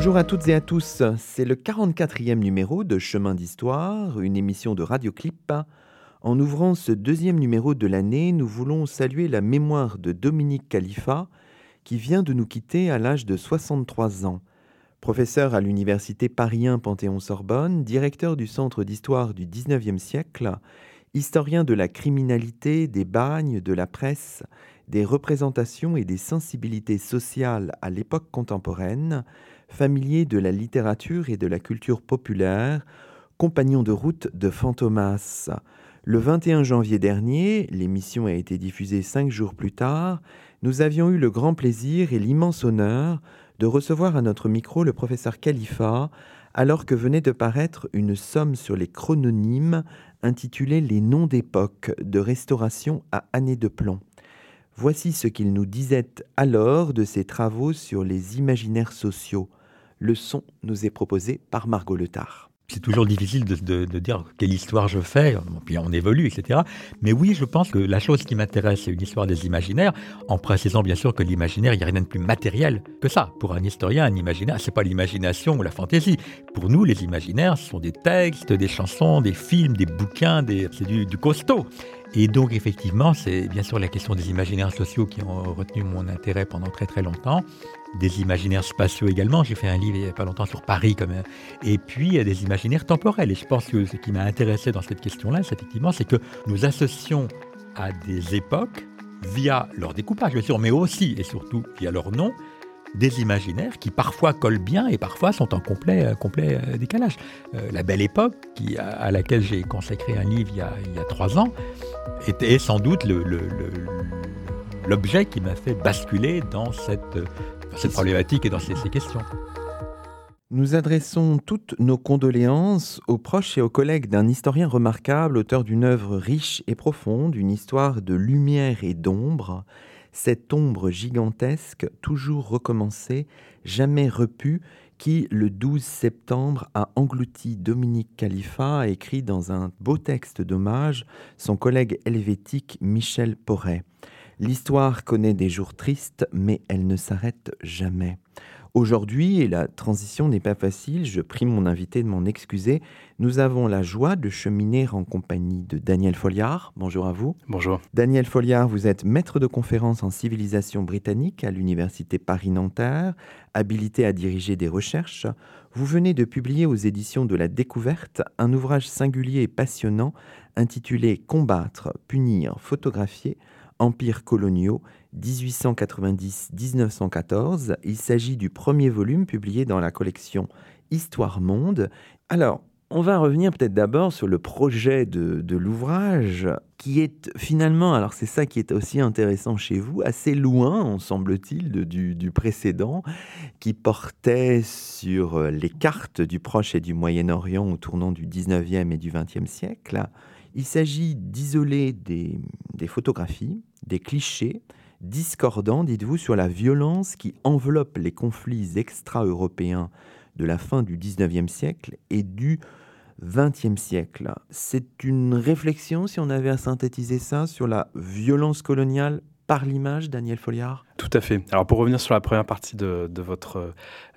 Bonjour à toutes et à tous, c'est le 44e numéro de Chemin d'Histoire, une émission de Radioclip. En ouvrant ce deuxième numéro de l'année, nous voulons saluer la mémoire de Dominique Khalifa, qui vient de nous quitter à l'âge de 63 ans. Professeur à l'université Paris Panthéon-Sorbonne, directeur du Centre d'histoire du XIXe siècle, historien de la criminalité, des bagnes, de la presse, des représentations et des sensibilités sociales à l'époque contemporaine, familier de la littérature et de la culture populaire, compagnon de route de Fantomas. Le 21 janvier dernier, l'émission a été diffusée cinq jours plus tard, nous avions eu le grand plaisir et l'immense honneur de recevoir à notre micro le professeur Khalifa, alors que venait de paraître une somme sur les chrononymes intitulée Les noms d'époque de restauration à année de plomb. Voici ce qu'il nous disait alors de ses travaux sur les imaginaires sociaux. Le son nous est proposé par Margot Letard c'est toujours difficile de, dire quelle histoire je fais, puis on évolue, etc. Mais oui, je pense que la chose qui m'intéresse, c'est une histoire des imaginaires, en précisant bien sûr que l'imaginaire, il n'y a rien de plus matériel que ça. Pour un historien, un imaginaire, c'est pas l'imagination ou la fantaisie. Pour nous, les imaginaires, ce sont des textes, des chansons, des films, des bouquins, c'est du, du costaud. Et donc effectivement, c'est bien sûr la question des imaginaires sociaux qui ont retenu mon intérêt pendant très très longtemps des imaginaires spatiaux également. J'ai fait un livre il n'y a pas longtemps sur Paris, comme, et puis des imaginaires temporels. Et je pense que ce qui m'a intéressé dans cette question-là, c'est effectivement, c'est que nous associons à des époques, via leur découpage, bien sûr, mais aussi et surtout via leur nom, des imaginaires qui parfois collent bien et parfois sont en complet, euh, complet euh, décalage. Euh, la Belle Époque, à, laquelle j'ai consacré un livre il y a, trois ans, était sans doute l'objet qui m'a fait basculer dans cette cette problématique et dans ces, questions. Nous adressons toutes nos condoléances aux proches et aux collègues d'un historien remarquable, auteur d'une œuvre riche et profonde, une histoire de lumière et d'ombre, cette ombre gigantesque, toujours recommencée, jamais repue, qui, le 12 septembre, a englouti Dominique Khalifa, a écrit dans un beau texte d'hommage son collègue helvétique Michel Porret. L'histoire connaît des jours tristes, mais elle ne s'arrête jamais. Aujourd'hui, et la transition n'est pas facile, je prie mon invité de m'en excuser, nous avons la joie de cheminer en compagnie de Daniel Folliard. Bonjour à vous. Bonjour. Daniel Folliard, vous êtes maître de conférence en civilisation britannique à l'Université Paris-Nanterre, habilité à diriger des recherches. Vous venez de publier aux éditions de la Découverte un ouvrage singulier et passionnant intitulé Combattre, punir, photographier Empires coloniaux 1890-1914. Il s'agit du premier volume publié dans la collection Histoire Monde. Alors, on va revenir peut-être d'abord sur le projet de, l'ouvrage, qui est finalement, alors c'est ça qui est aussi intéressant chez vous, assez loin, semble-t-il, du, du, précédent, qui portait sur les cartes du Proche et du Moyen-Orient au tournant du 19e et du 20e siècle. Il s'agit d'isoler des, photographies, des clichés discordants, dites-vous, sur la violence qui enveloppe les conflits extra-européens de la fin du 19e siècle et du 20e siècle. C'est une réflexion, si on avait à synthétiser ça, sur la violence coloniale par l'image, Daniel Folliard? Tout à fait. Alors pour revenir sur la première partie de, votre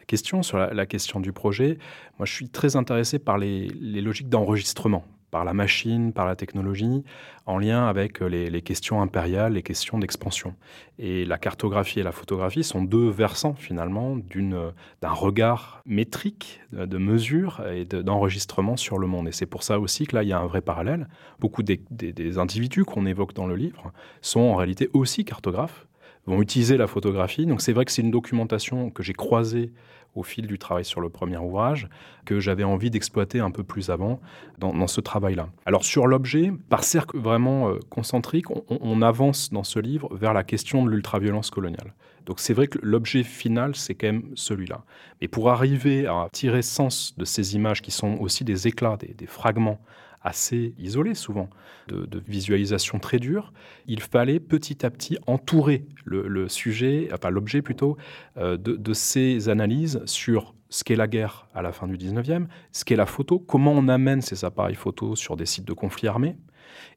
question, sur la, question du projet, moi je suis très intéressé par les logiques d'enregistrement par la machine, par la technologie, en lien avec euh, les, questions impériales, les questions d'expansion. Et la cartographie et la photographie sont deux versants finalement d'un regard métrique, de, mesure et d'enregistrement sur le monde. Et c'est pour ça aussi que là, il y a un vrai parallèle. Beaucoup des, des individus qu'on évoque dans le livre sont en réalité aussi cartographes vont utiliser la photographie. Donc c'est vrai que c'est une documentation que j'ai croisée au fil du travail sur le premier ouvrage, que j'avais envie d'exploiter un peu plus avant dans, ce travail-là. Alors sur l'objet, par cercle vraiment euh, concentrique, on, avance dans ce livre vers la question de l'ultraviolence coloniale. Donc c'est vrai que l'objet final, c'est quand même celui-là. Mais pour arriver à tirer sens de ces images qui sont aussi des éclats, des fragments assez isolé souvent, de, visualisation très dure, il fallait petit à petit entourer le, sujet, enfin l'objet plutôt, euh, de, ces analyses sur ce qu'est la guerre à la fin du 19e, ce qu'est la photo, comment on amène ces appareils photos sur des sites de conflits armés,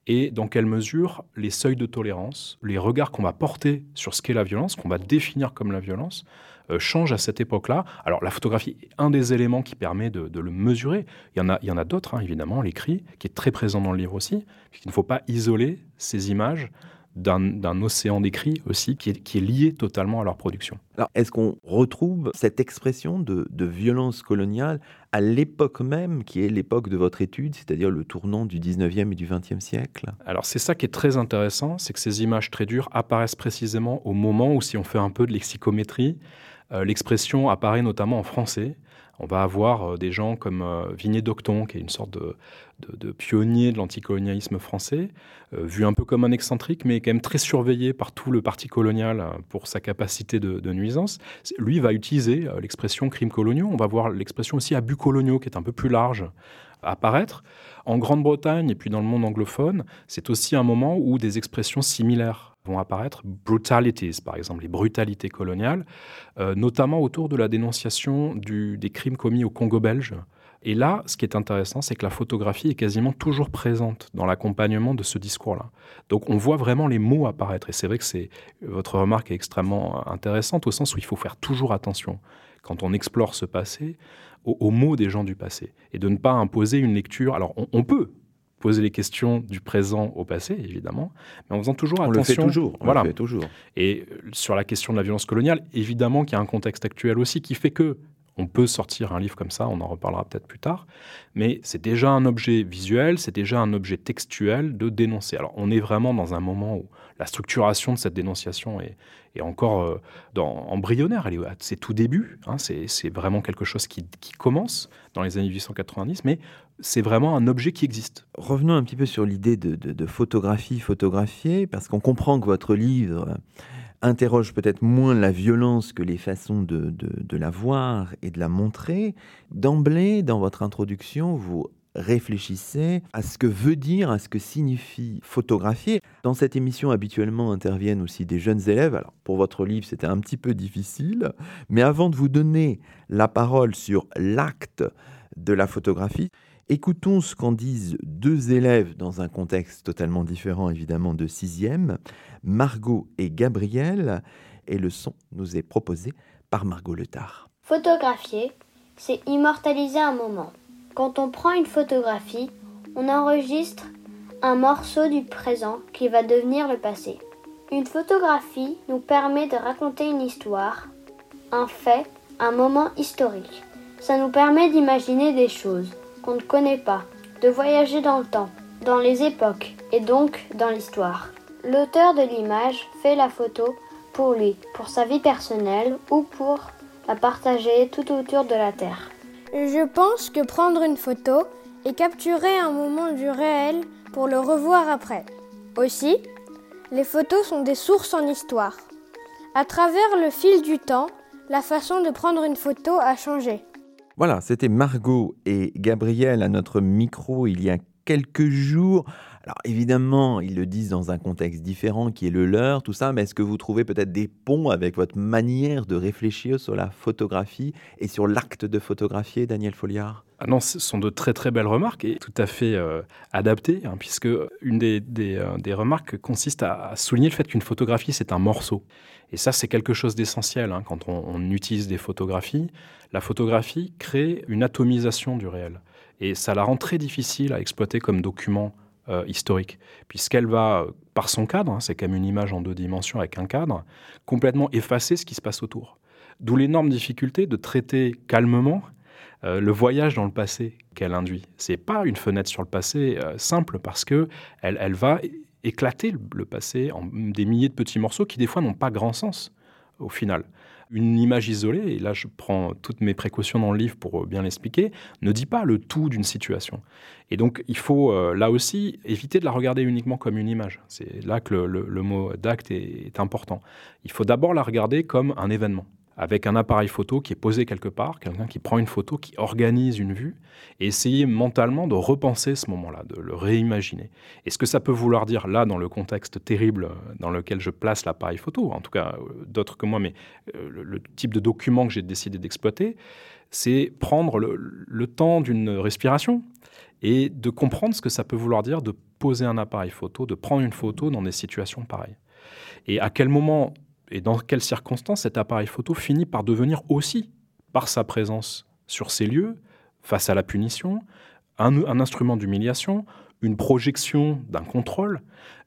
et dans quelle mesure les seuils de tolérance, les regards qu'on va porter sur ce qu'est la violence, qu'on va définir comme la violence, change à cette époque-là. Alors la photographie est un des éléments qui permet de, le mesurer. Il y en a, il y en a d'autres, hein, évidemment, l'écrit, qui est très présent dans le livre aussi. Il ne faut pas isoler ces images d'un océan d'écrits aussi qui est, lié totalement à leur production. Alors, est-ce qu'on retrouve cette expression de, violence coloniale à l'époque même, qui est l'époque de votre étude, c'est-à-dire le tournant du 19e et du 20e siècle? Alors, c'est ça qui est très intéressant, c'est que ces images très dures apparaissent précisément au moment où, si on fait un peu de lexicométrie, euh, l'expression apparaît notamment en français. On va avoir euh, des gens comme euh, Vigné d'Octon, qui est une sorte de, pionnier de l'anticolonialisme français, vu un peu comme un excentrique, mais quand même très surveillé par tout le parti colonial pour sa capacité de, nuisance. Lui va utiliser l'expression crimes coloniaux. On va voir l'expression aussi abus coloniaux, qui est un peu plus large, apparaître. En Grande-Bretagne et puis dans le monde anglophone, c'est aussi un moment où des expressions similaires vont apparaître, brutalities par exemple, les brutalités coloniales, euh, notamment autour de la dénonciation des crimes commis au Congo belge. Et là, ce qui est intéressant, c'est que la photographie est quasiment toujours présente dans l'accompagnement de ce discours-là. Donc on voit vraiment les mots apparaître. Et c'est vrai que c'est votre remarque est extrêmement intéressante au sens où il faut faire toujours attention quand on explore ce passé aux, mots des gens du passé et de ne pas imposer une lecture. Alors on peut poser les questions du présent au passé, évidemment, mais en faisant toujours attention. On le fait toujours. voilà. Le fait toujours. Et euh, sur la question de la violence coloniale, évidemment qu'il y a un contexte actuel aussi qui fait que on peut sortir un livre comme ça, on en reparlera peut-être plus tard, mais c'est déjà un objet visuel, c'est déjà un objet textuel de dénoncer. Alors on est vraiment dans un moment où la structuration de cette dénonciation est, encore euh, dans, embryonnaire, elle est à ses tout débuts, hein. c'est vraiment quelque chose qui, qui, commence dans les années 1890, mais c'est vraiment un objet qui existe. Revenons un petit peu sur l'idée de, photographie photographiée, parce qu'on comprend que votre livre interroge peut-être moins la violence que les façons de, la voir et de la montrer. D'emblée, dans votre introduction, vous réfléchissez à ce que veut dire, à ce que signifie photographier. Dans cette émission, habituellement interviennent aussi des jeunes élèves. Alors, pour votre livre, c'était un petit peu difficile. Mais avant de vous donner la parole sur l'acte de la photographie, Écoutons ce qu'en disent deux élèves dans un contexte totalement différent, évidemment, de sixième, Margot et Gabriel, et le son nous est proposé par Margot Letard. Photographier, c'est immortaliser un moment. Quand on prend une photographie, on enregistre un morceau du présent qui va devenir le passé. Une photographie nous permet de raconter une histoire, un fait, un moment historique. Ça nous permet d'imaginer des choses ne connaît pas, de voyager dans le temps, dans les époques et donc dans l'histoire. L'auteur de l'image fait la photo pour lui, pour sa vie personnelle ou pour la partager tout autour de la Terre. Je pense que prendre une photo et capturer un moment du réel pour le revoir après. Aussi, les photos sont des sources en histoire. À travers le fil du temps, la façon de prendre une photo a changé. Voilà, c'était Margot et Gabriel à notre micro il y a quelques jours. Alors évidemment, ils le disent dans un contexte différent qui est le leur, tout ça, mais est-ce que vous trouvez peut-être des ponts avec votre manière de réfléchir sur la photographie et sur l'acte de photographier, Daniel Folliard? Ah non, ce sont de très très belles remarques et tout à fait euh, adaptées, hein, puisque une des, euh, des, remarques consiste à, souligner le fait qu'une photographie, c'est un morceau. Et ça, c'est quelque chose d'essentiel hein, quand on, utilise des photographies. La photographie crée une atomisation du réel. Et ça la rend très difficile à exploiter comme document euh, historique, puisqu'elle va, par son cadre, hein, c'est même une image en deux dimensions avec un cadre, complètement effacer ce qui se passe autour. D'où l'énorme difficulté de traiter calmement euh, le voyage dans le passé qu'elle induit. C'est pas une fenêtre sur le passé euh, simple parce que elle, elle va éclater le passé en des milliers de petits morceaux qui des fois n'ont pas grand sens au final. Une image isolée, et là je prends toutes mes précautions dans le livre pour bien l'expliquer, ne dit pas le tout d'une situation. Et donc il faut euh, là aussi éviter de la regarder uniquement comme une image. C'est là que le, mot d'acte est important. Il faut d'abord la regarder comme un événement avec un appareil photo qui est posé quelque part, quelqu'un qui prend une photo, qui organise une vue, et essayer mentalement de repenser ce moment-là, de le réimaginer. Et ce que ça peut vouloir dire là, dans le contexte terrible dans lequel je place l'appareil photo, en tout cas euh, d'autres que moi, mais euh, le, type de document que j'ai décidé d'exploiter, c'est prendre le temps d'une respiration et de comprendre ce que ça peut vouloir dire de poser un appareil photo, de prendre une photo dans des situations pareilles. Et à quel moment et dans quelles circonstances cet appareil photo finit par devenir aussi, par sa présence sur ces lieux, face à la punition, un, instrument d'humiliation, une projection d'un contrôle,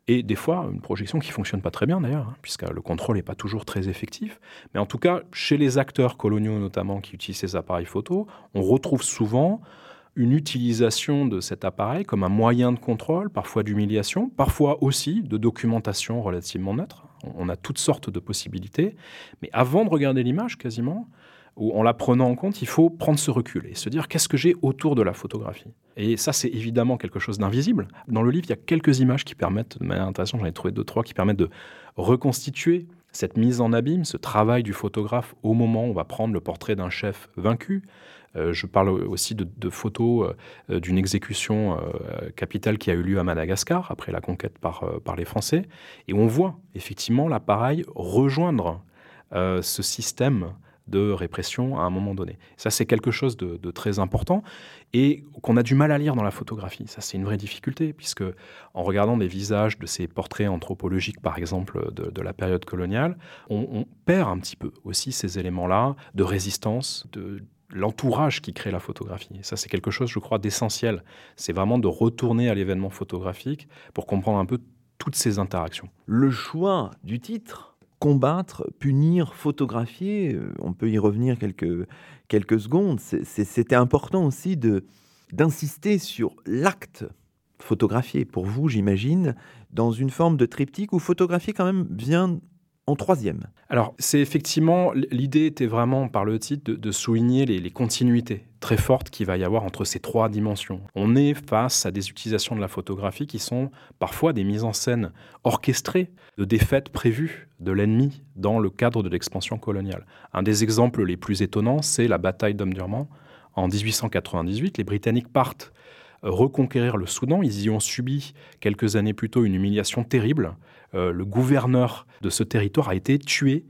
et des fois une projection qui fonctionne pas très bien d'ailleurs, hein, puisque le contrôle n'est pas toujours très effectif. Mais en tout cas, chez les acteurs coloniaux notamment qui utilisent ces appareils photo, on retrouve souvent une utilisation de cet appareil comme un moyen de contrôle, parfois d'humiliation, parfois aussi de documentation relativement neutre. On a toutes sortes de possibilités. Mais avant de regarder l'image, quasiment, ou en la prenant en compte, il faut prendre ce recul et se dire qu'est-ce que j'ai autour de la photographie? Et ça, c'est évidemment quelque chose d'invisible. Dans le livre, il y a quelques images qui permettent, de manière intéressante, j'en ai trouvé deux, trois, qui permettent de reconstituer cette mise en abîme, ce travail du photographe au moment où on va prendre le portrait d'un chef vaincu. Euh, je parle aussi de, photos euh, d'une exécution euh, capitale qui a eu lieu à Madagascar après la conquête par, les Français. Et on voit effectivement l'appareil rejoindre ce système de répression à un moment donné. Ça, c'est quelque chose de, très important et qu'on a du mal à lire dans la photographie. Ça, c'est une vraie difficulté, puisque en regardant des visages de ces portraits anthropologiques, par exemple, de, la période coloniale, on, on, perd un petit peu aussi ces éléments-là de résistance, de l'entourage qui crée la photographie. ça, c'est quelque chose, je crois, d'essentiel. C'est vraiment de retourner à l'événement photographique pour comprendre un peu toutes ces interactions. Le choix du titre, combattre, punir, photographier, euh, on peut y revenir quelques, quelques secondes. C'était important aussi de d'insister sur l'acte photographié. Pour vous, j'imagine, dans une forme de triptyque où photographier quand même vient troisième. Alors, c'est effectivement, l'idée était vraiment, par le titre, de, souligner les, continuités très fortes qu'il va y avoir entre ces trois dimensions. On est face à des utilisations de la photographie qui sont parfois des mises en scène orchestrées de défaites prévues de l'ennemi dans le cadre de l'expansion coloniale. Un des exemples les plus étonnants, c'est la bataille d'Omdurman. En 1898, les Britanniques partent reconquérir le Soudan. Ils y ont subi quelques années plus tôt une humiliation terrible. Euh, le gouverneur de ce territoire a été tué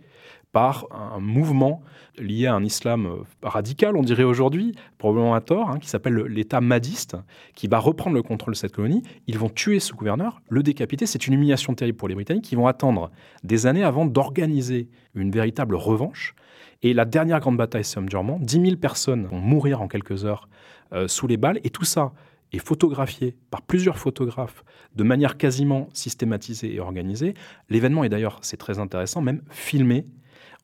par un mouvement lié à un islam euh, radical, on dirait aujourd'hui, probablement à tort, hein, qui s'appelle l'État madiste, qui va reprendre le contrôle de cette colonie. Ils vont tuer ce gouverneur, le décapiter. C'est une humiliation terrible pour les Britanniques qui vont attendre des années avant d'organiser une véritable revanche. Et la dernière grande bataille, c'est Omdurman. 10 000 personnes vont mourir en quelques heures euh, sous les balles. Et tout ça est photographié par plusieurs photographes de manière quasiment systématisée et organisée. L'événement est d'ailleurs, c'est très intéressant, même filmé.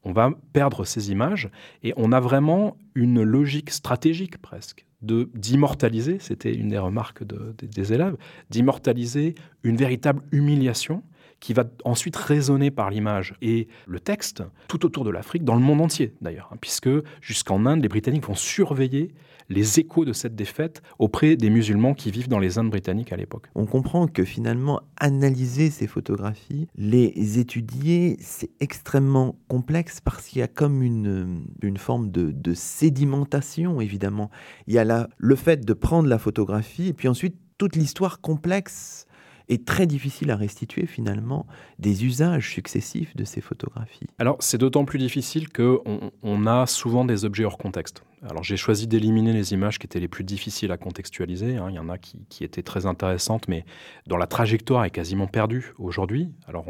On va perdre ces images et on a vraiment une logique stratégique presque de d'immortaliser, c'était une des remarques des élèves, d'immortaliser une véritable humiliation qui va ensuite résonner par l'image et le texte tout autour de l'Afrique, dans le monde entier d'ailleurs, hein, puisque jusqu'en Inde, les Britanniques vont surveiller les échos de cette défaite auprès des musulmans qui vivent dans les Indes britanniques à l'époque. On comprend que finalement, analyser ces photographies, les étudier, c'est extrêmement complexe parce qu'il y a comme une, une forme de, de sédimentation, évidemment. Il y a le fait de prendre la photographie et puis ensuite toute l'histoire complexe est très difficile à restituer finalement des usages successifs de ces photographies. Alors c'est d'autant plus difficile qu'on on a souvent des objets hors contexte. Alors j'ai choisi d'éliminer les images qui étaient les plus difficiles à contextualiser. Hein. Il y en a qui, étaient très intéressantes, mais dont la trajectoire est quasiment perdue aujourd'hui. Alors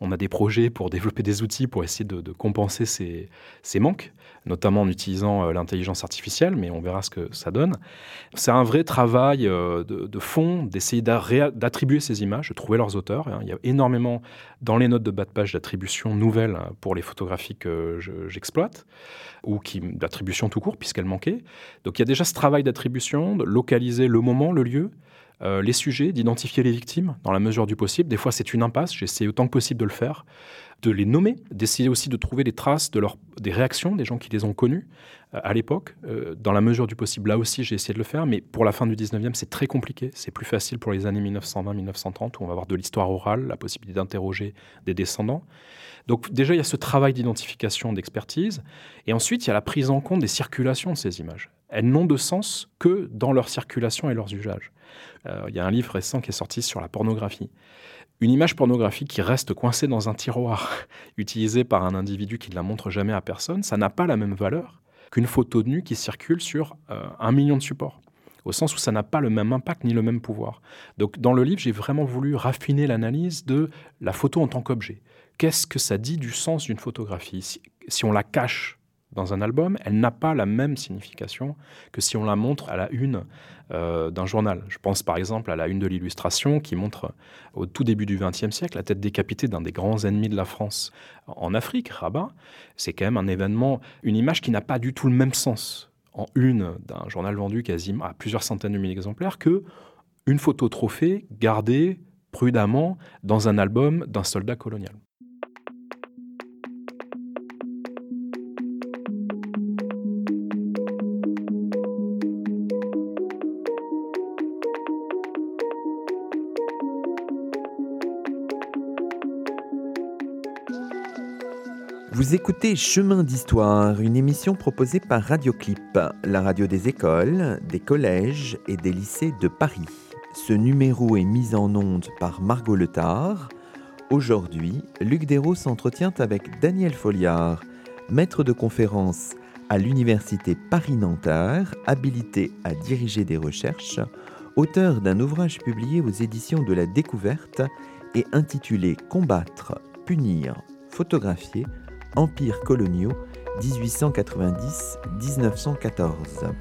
on, a des projets pour développer des outils pour essayer de, compenser ces, manques, notamment en utilisant euh, l'intelligence artificielle, mais on verra ce que ça donne. C'est un vrai travail euh, de, fond d'essayer d'attribuer ces images, de trouver leurs auteurs. Hein. Il y a énormément dans les notes de bas de page d'attribution nouvelles pour les photographies que j'exploite, ou d'attribution tout court puisqu'elle manquait. Donc il y a déjà ce travail d'attribution, de localiser le moment, le lieu, euh, les sujets, d'identifier les victimes dans la mesure du possible. Des fois, c'est une impasse, j'essaie autant que possible de le faire, de les nommer, d'essayer aussi de trouver des traces de des réactions des gens qui les ont connus euh, à l'époque. Euh, dans la mesure du possible, là aussi, j'ai essayé de le faire, mais pour la fin du 19e, c'est très compliqué. C'est plus facile pour les années 1920-1930, où on va avoir de l'histoire orale, la possibilité d'interroger des descendants. Donc déjà, il y a ce travail d'identification, d'expertise, et ensuite, il y a la prise en compte des circulations de ces images. Elles n'ont de sens que dans leur circulation et leurs usages. Euh, il y a un livre récent qui est sorti sur la pornographie. Une image pornographique qui reste coincée dans un tiroir, utilisée par un individu qui ne la montre jamais à personne, ça n'a pas la même valeur qu'une photo de nu qui circule sur euh, un million de supports au sens où ça n'a pas le même impact ni le même pouvoir. Donc dans le livre, j'ai vraiment voulu raffiner l'analyse de la photo en tant qu'objet. Qu'est-ce que ça dit du sens d'une photographie? Si, on la cache dans un album, elle n'a pas la même signification que si on la montre à la une euh, d'un journal. Je pense par exemple à la une de l'illustration qui montre au tout début du XXe siècle la tête décapitée d'un des grands ennemis de la France en Afrique, Rabat. C'est quand même un événement, une image qui n'a pas du tout le même sens en une d'un journal vendu quasiment à plusieurs centaines de milliers d'exemplaires que une photo trophée gardée prudemment dans un album d'un soldat colonial. Vous écoutez Chemin d'Histoire, une émission proposée par Radioclip, la radio des écoles, des collèges et des lycées de Paris. Ce numéro est mis en onde par Margot Letard. Aujourd'hui, Luc Dérault s'entretient avec Daniel Folliard, maître de conférence à l'Université Paris-Nanterre, habilité à diriger des recherches, auteur d'un ouvrage publié aux éditions de la Découverte et intitulé Combattre, punir, photographier Empires coloniaux 1890-1914.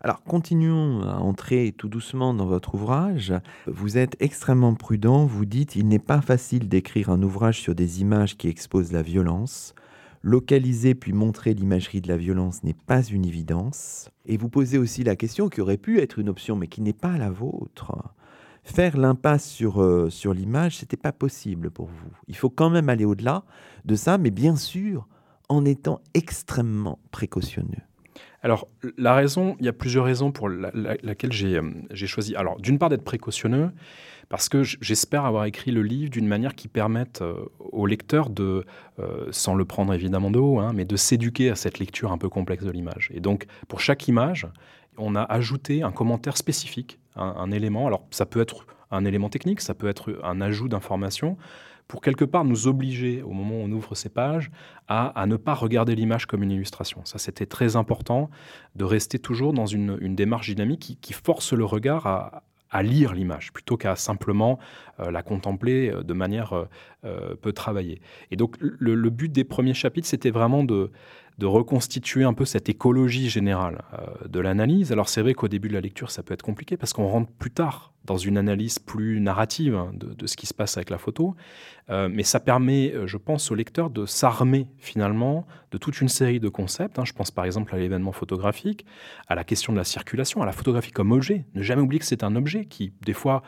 Alors continuons à entrer tout doucement dans votre ouvrage. Vous êtes extrêmement prudent, vous dites il n'est pas facile d'écrire un ouvrage sur des images qui exposent la violence. Localiser puis montrer l'imagerie de la violence n'est pas une évidence. Et vous posez aussi la question qui aurait pu être une option, mais qui n'est pas la vôtre. Faire l'impasse sur, euh, sur l'image, c'était pas possible pour vous. Il faut quand même aller au-delà de ça, mais bien sûr en étant extrêmement précautionneux. Alors, la raison, il y a plusieurs raisons pour laquelle euh, j'ai choisi. Alors, d'une part, d'être précautionneux, parce que j'espère avoir écrit le livre d'une manière qui permette euh, au lecteur de, euh, sans le prendre évidemment de haut, hein, mais de s'éduquer à cette lecture un peu complexe de l'image. Et donc, pour chaque image, on a ajouté un commentaire spécifique, un, élément. Alors, ça peut être un élément technique, ça peut être un ajout d'information, pour quelque part nous obliger, au moment où on ouvre ces pages, à, ne pas regarder l'image comme une illustration. Ça, c'était très important de rester toujours dans une, démarche dynamique qui, qui, force le regard à, à lire l'image plutôt qu'à simplement euh, la contempler euh, de manière euh, peu travaillée. Et donc le, but des premiers chapitres, c'était vraiment de, de reconstituer un peu cette écologie générale euh, de l'analyse. Alors c'est vrai qu'au début de la lecture, ça peut être compliqué parce qu'on rentre plus tard dans une analyse plus narrative hein, de, ce qui se passe avec la photo, euh, mais ça permet, euh, je pense, au lecteur de s'armer finalement de toute une série de concepts. Hein. Je pense par exemple à l'événement photographique, à la question de la circulation, à la photographie comme objet. Ne jamais oublier que c'est un objet qui, des fois,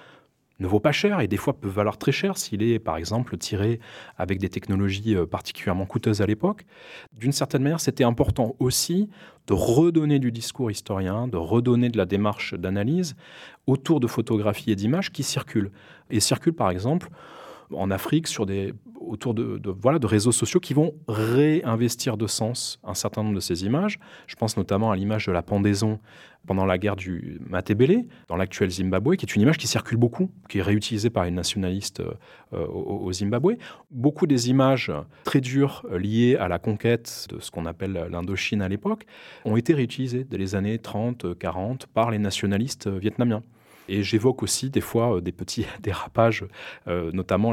ne vaut pas cher et des fois peut valoir très cher s'il est par exemple tiré avec des technologies euh, particulièrement coûteuses à l'époque. D'une certaine manière, c'était important aussi de redonner du discours historien, de redonner de la démarche d'analyse autour de photographies et d'images qui circulent. Et circulent par exemple en Afrique autour de, voilà, de réseaux sociaux qui vont réinvestir de sens un certain nombre de ces images. Je pense notamment à l'image de la pendaison pendant la guerre du Matebele, dans l'actuel Zimbabwe, qui est une image qui circule beaucoup, qui est réutilisée par les nationalistes euh, au, Zimbabwe. Beaucoup des images très dures euh, liées à la conquête de ce qu'on appelle l'Indochine à l'époque ont été réutilisées dès les années 30, 40 par les nationalistes vietnamiens. Et j'évoque aussi des fois euh, des petits dérapages, euh, notamment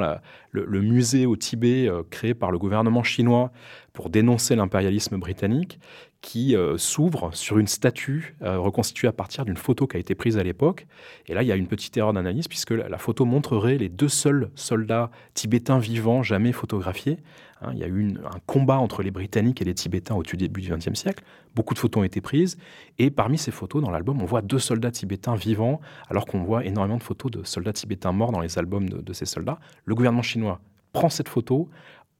le, musée au Tibet euh, créé par le gouvernement chinois pour dénoncer l'impérialisme britannique, qui euh, s'ouvre sur une statue euh, reconstituée à partir d'une photo qui a été prise à l'époque. Et là, il y a une petite erreur d'analyse puisque la, photo montrerait les deux seuls soldats tibétains vivants jamais photographiés. Hein, il y a eu un combat entre les Britanniques et les Tibétains au tout début du XXe siècle. Beaucoup de photos ont été prises. Et parmi ces photos, dans l'album, on voit deux soldats tibétains vivants, alors qu'on voit énormément de photos de soldats tibétains morts dans les albums de ces soldats. Le gouvernement chinois prend cette photo,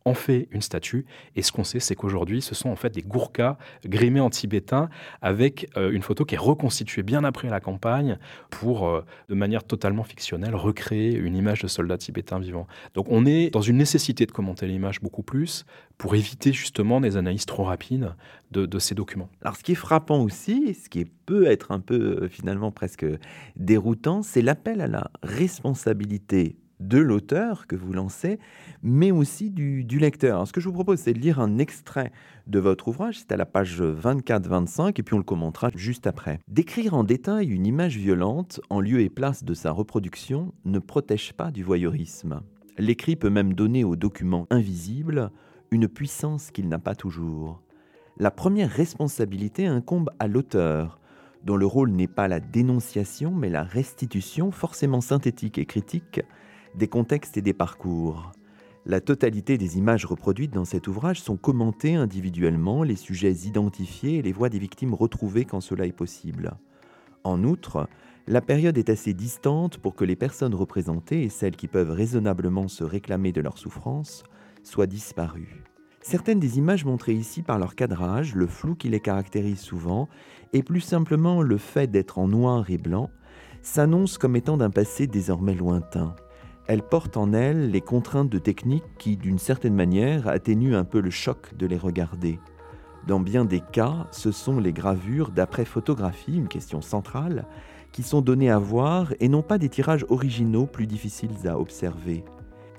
en fait une statue. Et ce qu'on sait, c'est qu'aujourd'hui, ce sont en fait des gourkas grimés en tibétain avec euh, une photo qui est reconstituée bien après la campagne pour, euh, de manière totalement fictionnelle, recréer une image de soldats tibétains vivants. Donc on est dans une nécessité de commenter l'image beaucoup plus pour éviter justement des analyses trop rapides de, de, ces documents. Alors ce qui est frappant aussi, ce qui peut être un peu euh, finalement presque déroutant, c'est l'appel à la responsabilité de l'auteur que vous lancez, mais aussi du, lecteur. ce que je vous propose, c'est de lire un extrait de votre ouvrage, c'est à la page 24-25, et puis on le commentera juste après. Décrire en détail une image violente en lieu et place de sa reproduction ne protège pas du voyeurisme. L'écrit peut même donner au document invisible une puissance qu'il n'a pas toujours. La première responsabilité incombe à l'auteur, dont le rôle n'est pas la dénonciation, mais la restitution, forcément synthétique et critique, des contextes et des parcours. La totalité des images reproduites dans cet ouvrage sont commentées individuellement, les sujets identifiés et les voix des victimes retrouvées quand cela est possible. En outre, la période est assez distante pour que les personnes représentées et celles qui peuvent raisonnablement se réclamer de leur souffrance soient disparues. Certaines des images montrées ici par leur cadrage, le flou qui les caractérise souvent, et plus simplement le fait d'être en noir et blanc, s'annoncent comme étant d'un passé désormais lointain. Elle porte en elle les contraintes de technique qui, d'une certaine manière, atténuent un peu le choc de les regarder. Dans bien des cas, ce sont les gravures d'après-photographie, une question centrale, qui sont données à voir et non pas des tirages originaux plus difficiles à observer.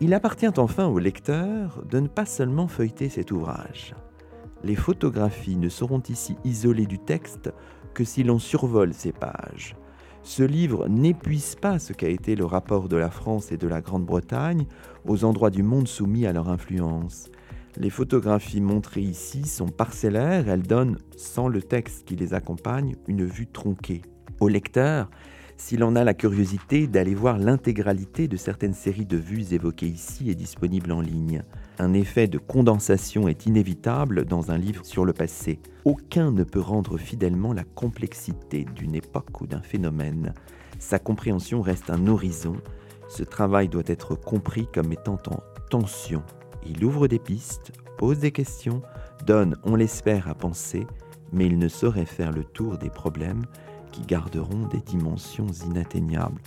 Il appartient enfin au lecteur de ne pas seulement feuilleter cet ouvrage. Les photographies ne seront ici isolées du texte que si l'on survole ces pages. Ce livre n'épuise pas ce qu'a été le rapport de la France et de la Grande-Bretagne aux endroits du monde soumis à leur influence. Les photographies montrées ici sont parcellaires, elles donnent, sans le texte qui les accompagne, une vue tronquée. Au lecteur, si l'on a la curiosité d'aller voir l'intégralité de certaines séries de vues évoquées ici est disponible en ligne. Un effet de condensation est inévitable dans un livre sur le passé. Aucun ne peut rendre fidèlement la complexité d'une époque ou d'un phénomène. Sa compréhension reste un horizon. Ce travail doit être compris comme étant en tension. Il ouvre des pistes, pose des questions, donne, on l'espère, à penser, mais il ne saurait faire le tour des problèmes garderont des dimensions inatteignables.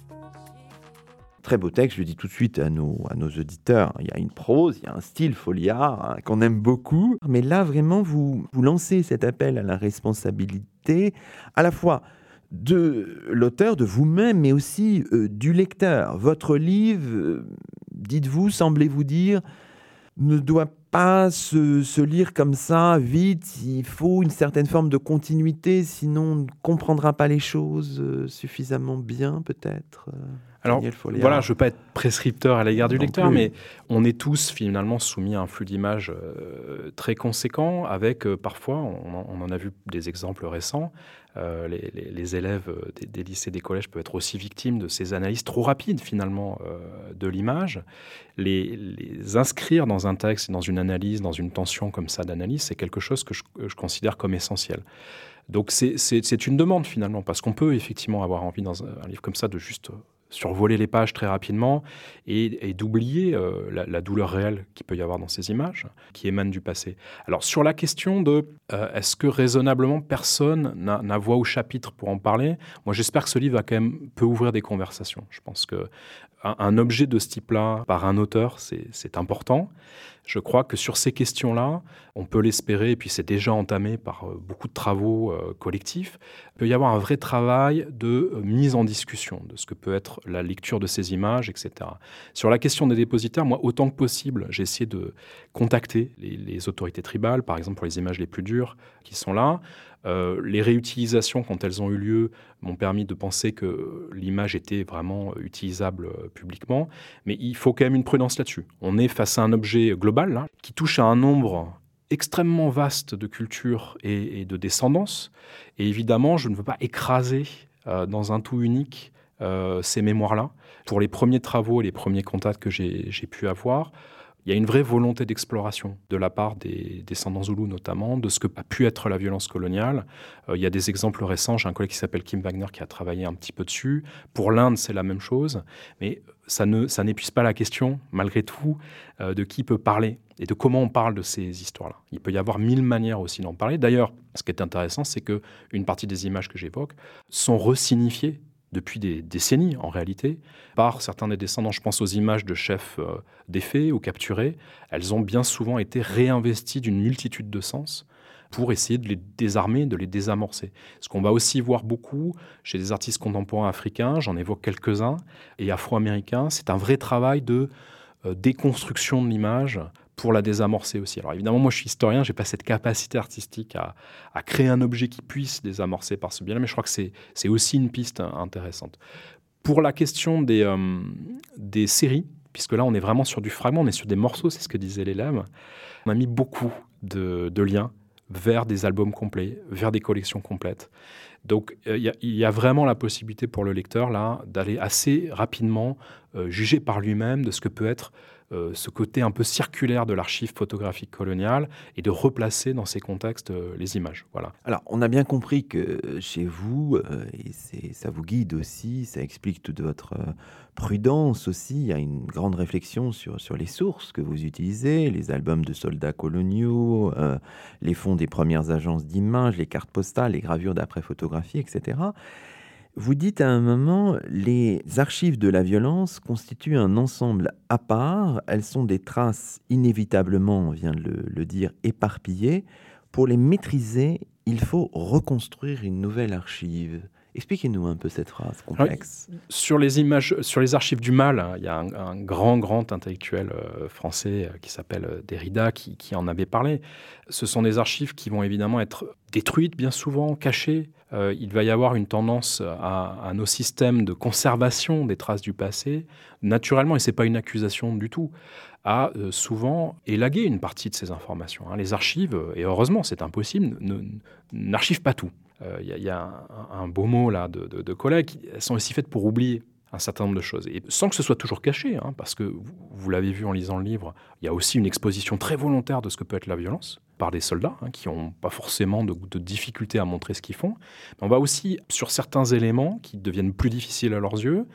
Très beau texte, je le dis tout de suite à nos, auditeurs. Il y a une prose, il y a un style foliard hein, qu'on aime beaucoup. Mais là, vraiment, vous, vous lancez cet appel à la responsabilité, à la fois de l'auteur, de vous-même, mais aussi euh, du lecteur. Votre livre, euh, dites-vous, semblez-vous dire, ne doit pas se, lire comme ça, vite. Il faut une certaine forme de continuité, sinon on ne comprendra pas les choses euh, suffisamment bien, peut-être. Euh, Alors, voilà, je ne veux pas être prescripteur à l'égard du lecteur, mais on est tous finalement soumis à un flux d'images euh, très conséquent, avec parfois, on, en a vu des exemples récents, euh, les, élèves euh, des, lycées, des collèges peuvent être aussi victimes de ces analyses trop rapides finalement euh, de l'image. Les, inscrire dans un texte, dans une analyse, dans une tension comme ça d'analyse, c'est quelque chose que je, considère comme essentiel. Donc c'est une demande finalement, parce qu'on peut effectivement avoir envie dans un livre comme ça de juste survoler les pages très rapidement et, d'oublier euh, la, douleur réelle qu'il peut y avoir dans ces images qui émanent du passé. Alors sur la question de euh, est-ce que raisonnablement personne n'a voix au chapitre pour en parler, moi j'espère que ce livre va quand même peut ouvrir des conversations. Je pense que un, objet de ce type-là par un auteur, c'est important. Je crois que sur ces questions-là, on peut l'espérer, et puis c'est déjà entamé par euh, beaucoup de travaux euh, collectifs, il peut y avoir un vrai travail de euh, mise en discussion de ce que peut être la lecture de ces images, etc. Sur la question des dépositaires, moi, autant que possible, j'ai essayé de contacter les, autorités tribales, par exemple pour les images les plus dures qui sont là, les réutilisations, quand elles ont eu lieu, m'ont permis de penser que l'image était vraiment utilisable publiquement. Mais il faut quand même une prudence là-dessus. On est face à un objet global qui touche à un nombre extrêmement vaste de culture et, de descendance. Et évidemment, je ne veux pas écraser euh, dans un tout unique euh, ces mémoires-là. Pour les premiers travaux et les premiers contacts que j'ai pu avoir, il y a une vraie volonté d'exploration de la part des descendants zoulous notamment, de ce que a pu être la violence coloniale. Euh, il y a des exemples récents, j'ai un collègue qui s'appelle Kim Wagner qui a travaillé un petit peu dessus. Pour l'Inde, c'est la même chose, mais ça n'épuise pas la question, malgré tout, euh, de qui peut parler et de comment on parle de ces histoires-là. Il peut y avoir mille manières aussi d'en parler. D'ailleurs, ce qui est intéressant, c'est que une partie des images que j'évoque sont resignifiées depuis des décennies en réalité, par certains des descendants. Je pense aux images de chefs euh, défaits ou capturés. Elles ont bien souvent été réinvesties d'une multitude de sens pour essayer de les désarmer, de les désamorcer. Ce qu'on va aussi voir beaucoup chez des artistes contemporains africains, j'en évoque quelques-uns, et afro-américains, c'est un vrai travail de euh, déconstruction de l'image pour la désamorcer aussi. Alors évidemment, moi je suis historien, j'ai pas cette capacité artistique à, créer un objet qui puisse désamorcer par ce biais-là, mais je crois que c'est aussi une piste intéressante. Pour la question des, euh, des séries, puisque là on est vraiment sur du fragment, on est sur des morceaux, c'est ce que disait l'élève, on a mis beaucoup de, liens vers des albums complets, vers des collections complètes. Donc euh, il y, a vraiment la possibilité pour le lecteur là d'aller assez rapidement euh, juger par lui-même de ce que peut être euh, ce côté un peu circulaire de l'archive photographique coloniale et de replacer dans ces contextes euh, les images. Voilà. Alors, on a bien compris que chez vous, euh, et ça vous guide aussi, ça explique toute votre prudence aussi, il y a une grande réflexion sur, sur les sources que vous utilisez, les albums de soldats coloniaux, les fonds des premières agences d'images, les cartes postales, les gravures d'après-photographie, etc. Vous dites à un moment, les archives de la violence constituent un ensemble à part, elles sont des traces inévitablement, on vient de le, dire, éparpillées. Pour les maîtriser, il faut reconstruire une nouvelle archive. Expliquez-nous un peu cette phrase complexe. sur les images, sur les archives du mal, hein, il y a un, grand, grand intellectuel euh, français euh, qui s'appelle euh, Derrida qui, en avait parlé. Ce sont des archives qui vont évidemment être détruites bien souvent, cachées. Il va y avoir une tendance à, nos systèmes de conservation des traces du passé, naturellement, et c'est pas une accusation du tout, à souvent élaguer une partie de ces informations. Hein. Les archives, et heureusement c'est impossible, n'archivent pas tout. Il euh, y, a un, beau mot là de, collègues, elles sont aussi faites pour oublier un certain nombre de choses. Et sans que ce soit toujours caché, hein, parce que vous, l'avez vu en lisant le livre, il y a aussi une exposition très volontaire de ce que peut être la violence par des soldats hein, qui n'ont pas forcément de, difficulté à montrer ce qu'ils font. Mais on va aussi, sur certains éléments qui deviennent plus difficiles à leurs yeux,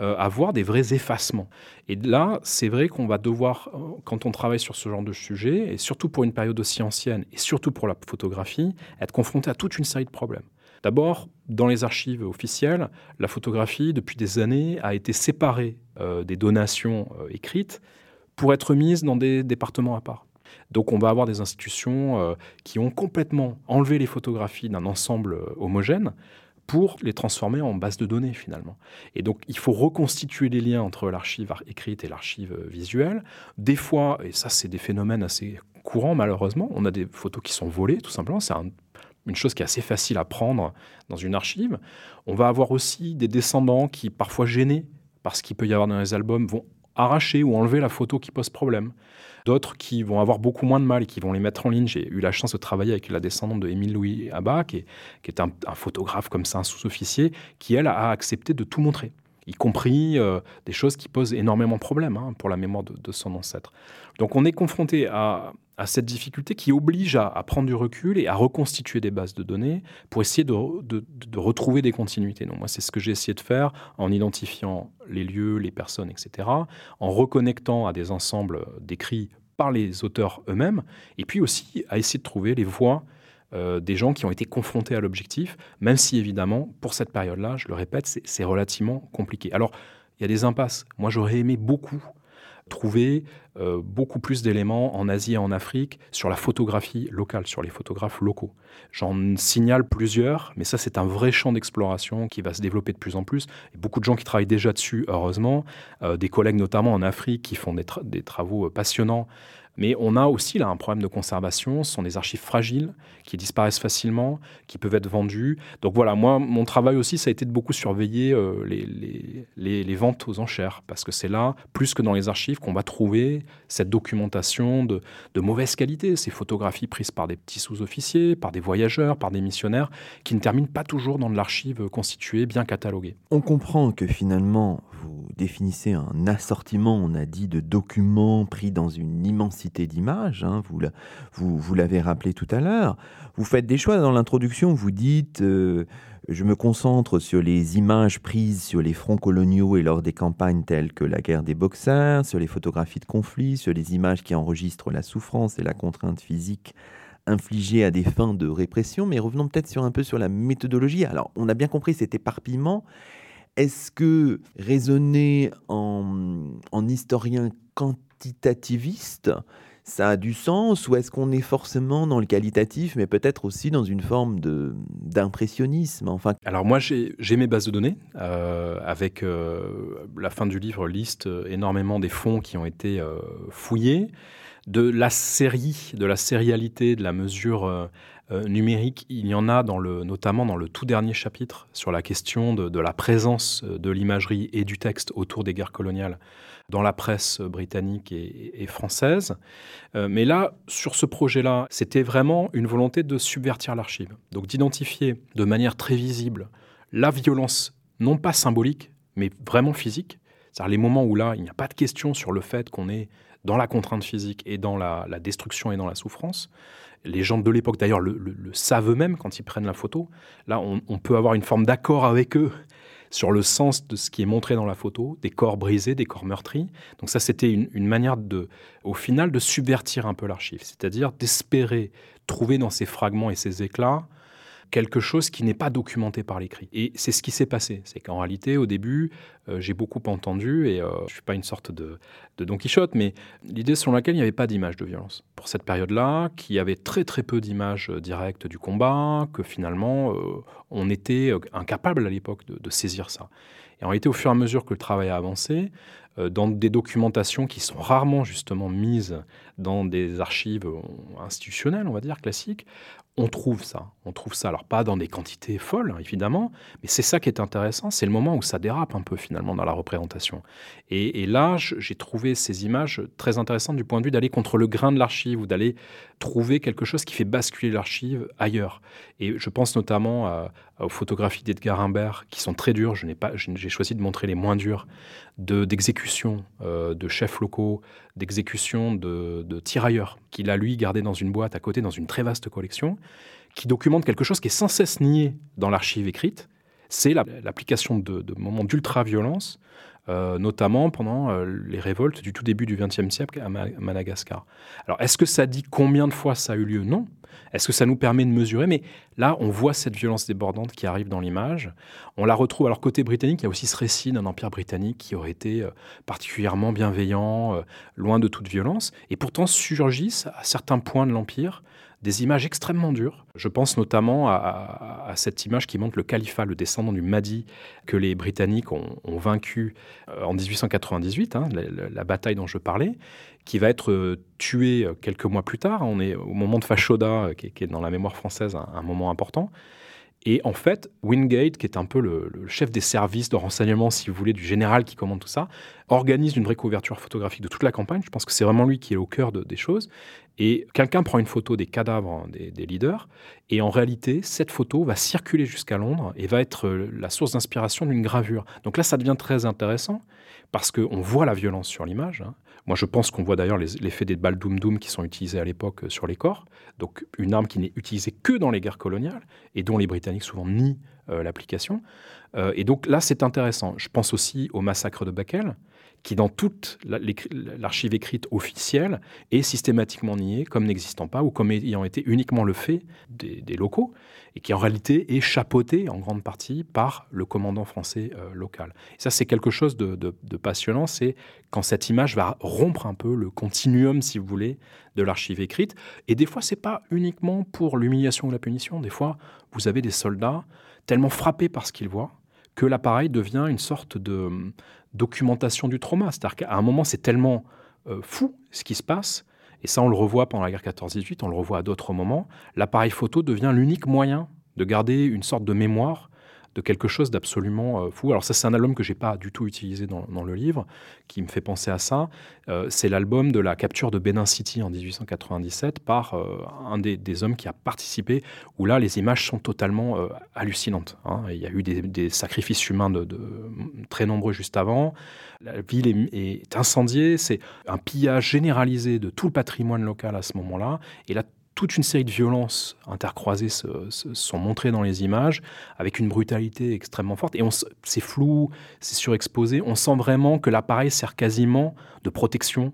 euh, avoir des vrais effacements. Et là, c'est vrai qu'on va devoir, euh, quand on travaille sur ce genre de sujet, et surtout pour une période aussi ancienne, et surtout pour la photographie, être confronté à toute une série de problèmes. D'abord, dans les archives officielles, la photographie, depuis des années, a été séparée euh, des donations écrites pour être mise dans des départements à part. Donc on va avoir des institutions qui ont complètement enlevé les photographies d'un ensemble homogène pour les transformer en base de données finalement. Et donc il faut reconstituer les liens entre l'archive écrite et l'archive visuelle. Des fois, et ça c'est des phénomènes assez courants malheureusement, on a des photos qui sont volées tout simplement, une chose qui est assez facile à prendre dans une archive. On va avoir aussi des descendants qui, parfois gênés par ce qu'il peut y avoir dans les albums, vont arracher ou enlever la photo qui pose problème d'autres qui vont avoir beaucoup moins de mal et qui vont les mettre en ligne. J'ai eu la chance de travailler avec la descendante de Émile Louis Abba, qui est, un, photographe comme ça, un sous-officier, qui, elle, a accepté de tout montrer y compris euh, des choses qui posent énormément de problèmes hein, pour la mémoire de, son ancêtre. Donc on est confronté à, cette difficulté qui oblige à, prendre du recul et à reconstituer des bases de données pour essayer de, de retrouver des continuités. Donc moi, c'est ce que j'ai essayé de faire en identifiant les lieux, les personnes, etc., en reconnectant à des ensembles d'écrits par les auteurs eux-mêmes, et puis aussi à essayer de trouver les voix euh, des gens qui ont été confrontés à l'objectif, même si évidemment, pour cette période-là, je le répète, c'est relativement compliqué. Alors, il y a des impasses. Moi, j'aurais aimé beaucoup trouver euh, beaucoup plus d'éléments en Asie et en Afrique sur la photographie locale, sur les photographes locaux. J'en signale plusieurs, mais ça c'est un vrai champ d'exploration qui va se développer de plus en plus. Beaucoup de gens qui travaillent déjà dessus, heureusement, euh, des collègues notamment en Afrique qui font des, travaux passionnants Mais on a aussi là un problème de conservation. Ce sont des archives fragiles qui disparaissent facilement, qui peuvent être vendues. Donc voilà, moi, mon travail aussi, ça a été de beaucoup surveiller euh, les, ventes aux enchères, parce que c'est là, plus que dans les archives, qu'on va trouver cette documentation de, de mauvaise qualité, ces photographies prises par des petits sous-officiers, par des voyageurs, par des missionnaires, qui ne terminent pas toujours dans de l'archive constituée, bien cataloguée. On comprend que finalement, vous définissez un assortiment, on a dit, de documents pris dans une immensité d'images, hein, vous, vous, l'avez rappelé tout à l'heure. Vous faites des choix dans l'introduction, vous dites euh, Je me concentre sur les images prises sur les fronts coloniaux et lors des campagnes telles que la guerre des boxers, sur les photographies de conflits, sur les images qui enregistrent la souffrance et la contrainte physique infligées à des fins de répression. Mais revenons peut-être sur un peu sur la méthodologie. Alors, on a bien compris cet éparpillement. Est-ce que raisonner en, en historien quantitativiste, ça a du sens ou est-ce qu'on est forcément dans le qualitatif, mais peut-être aussi dans une forme d'impressionnisme enfin... Alors moi, j'ai mes bases de données. Euh, avec euh, la fin du livre, liste énormément des fonds qui ont été euh, fouillés, de la série, de la sérialité, de la mesure numérique. Il y en a dans le, notamment dans le tout dernier chapitre sur la question de, la présence de l'imagerie et du texte autour des guerres coloniales dans la presse britannique et, française. Euh, mais là, sur ce projet-là, c'était vraiment une volonté de subvertir l'archive. Donc d'identifier de manière très visible la violence, non pas symbolique, mais vraiment physique. C'est-à-dire les moments où là, il n'y a pas de question sur le fait qu'on est dans la contrainte physique et dans la, destruction et dans la souffrance. Les gens de l'époque, d'ailleurs, le, savent eux-mêmes quand ils prennent la photo. Là, on, peut avoir une forme d'accord avec eux sur le sens de ce qui est montré dans la photo, des corps brisés, des corps meurtris. Donc ça, c'était une, une, manière de, au final, de subvertir un peu l'archive, c'est-à-dire d'espérer trouver dans ces fragments et ces éclats quelque chose qui n'est pas documenté par l'écrit. Et c'est ce qui s'est passé. C'est qu'en réalité, au début, euh, j'ai beaucoup entendu, et euh, je ne suis pas une sorte de, Don Quichotte, mais l'idée selon laquelle il n'y avait pas d'image de violence. Pour cette période-là, qu'il y avait très très peu d'images euh, directes du combat, que finalement, on était incapable à l'époque de, saisir ça. Et en réalité, au fur et à mesure que le travail a avancé, dans des documentations qui sont rarement justement mises dans des archives institutionnelles, on va dire, classiques, on trouve ça. On trouve ça. Alors, pas dans des quantités folles, évidemment, mais c'est ça qui est intéressant. C'est le moment où ça dérape un peu, finalement, dans la représentation. Et, là, j'ai trouvé ces images très intéressantes du point de vue d'aller contre le grain de l'archive ou d'aller trouver quelque chose qui fait basculer l'archive ailleurs. Et je pense notamment aux photographies d'Edgar Humbert, qui sont très dures. Je n'ai pas, j'ai choisi de montrer les moins dures d'exécution euh, de chefs locaux, d'exécution de, de tirailleurs, qu'il a lui gardé dans une boîte à côté, dans une très vaste collection, qui documente quelque chose qui est sans cesse nié dans l'archive écrite. C'est l'application de, moments d'ultra-violence, euh, notamment pendant euh, les révoltes du tout début du XXe siècle à Madagascar. Alors, est-ce que ça dit combien de fois ça a eu lieu? Non. Est-ce que ça nous permet de mesurer? Mais là, on voit cette violence débordante qui arrive dans l'image. On la retrouve. Alors, côté britannique, il y a aussi ce récit d'un empire britannique qui aurait été euh, particulièrement bienveillant, loin de toute violence. Et pourtant, surgissent à certains points de l'empire des images extrêmement dures. Je pense notamment à, cette image qui montre le califat, le descendant du Mahdi, que les Britanniques ont, vaincu euh, en 1898, hein, la, bataille dont je parlais, qui va être euh, tué euh, quelques mois plus tard. On est au moment de Fashoda, qui, est dans la mémoire française un moment important. Et en fait, Wingate, qui est un peu le, chef des services de renseignement, si vous voulez, du général qui commande tout ça, organise une vraie couverture photographique de toute la campagne. Je pense que c'est vraiment lui qui est au cœur des choses. Et quelqu'un prend une photo des cadavres des, des, leaders, et en réalité, cette photo va circuler jusqu'à Londres et va être euh, la source d'inspiration d'une gravure. Donc là, ça devient très intéressant, parce qu'on voit la violence sur l'image. Hein. Moi, je pense qu'on voit d'ailleurs l'effet des balles Doom Doom qui sont utilisées à l'époque euh, sur les corps. Donc, une arme qui n'est utilisée que dans les guerres coloniales et dont les Britanniques souvent nient euh, l'application. Euh, et donc là, c'est intéressant. Je pense aussi au massacre de Bakel, qui dans toute l'archive écrite officielle est systématiquement nié comme n'existant pas ou comme ayant été uniquement le fait des, locaux et qui en réalité est chapeauté en grande partie par le commandant français euh, local. Et ça, c'est quelque chose de, de passionnant, c'est quand cette image va rompre un peu le continuum, si vous voulez, de l'archive écrite. Et des fois, c'est pas uniquement pour l'humiliation ou la punition. Des fois, vous avez des soldats tellement frappés par ce qu'ils voient que l'appareil devient une sorte de documentation du trauma. C'est-à-dire qu'à un moment, c'est tellement euh, fou ce qui se passe, et ça on le revoit pendant la guerre 14-18, on le revoit à d'autres moments, l'appareil photo devient l'unique moyen de garder une sorte de mémoire de quelque chose d'absolument euh, fou. Alors ça, c'est un album que j'ai pas du tout utilisé dans, le livre, qui me fait penser à ça. Euh, c'est l'album de la capture de Benin City en 1897 par euh, un des, hommes qui a participé, où là, les images sont totalement hallucinantes. Hein. Il y a eu des, sacrifices humains très nombreux juste avant. La ville est, est incendiée. C'est un pillage généralisé de tout le patrimoine local à ce moment-là. Et là, toute une série de violences intercroisées se, sont montrées dans les images avec une brutalité extrêmement forte. Et c'est flou, c'est surexposé. On sent vraiment que l'appareil sert quasiment de protection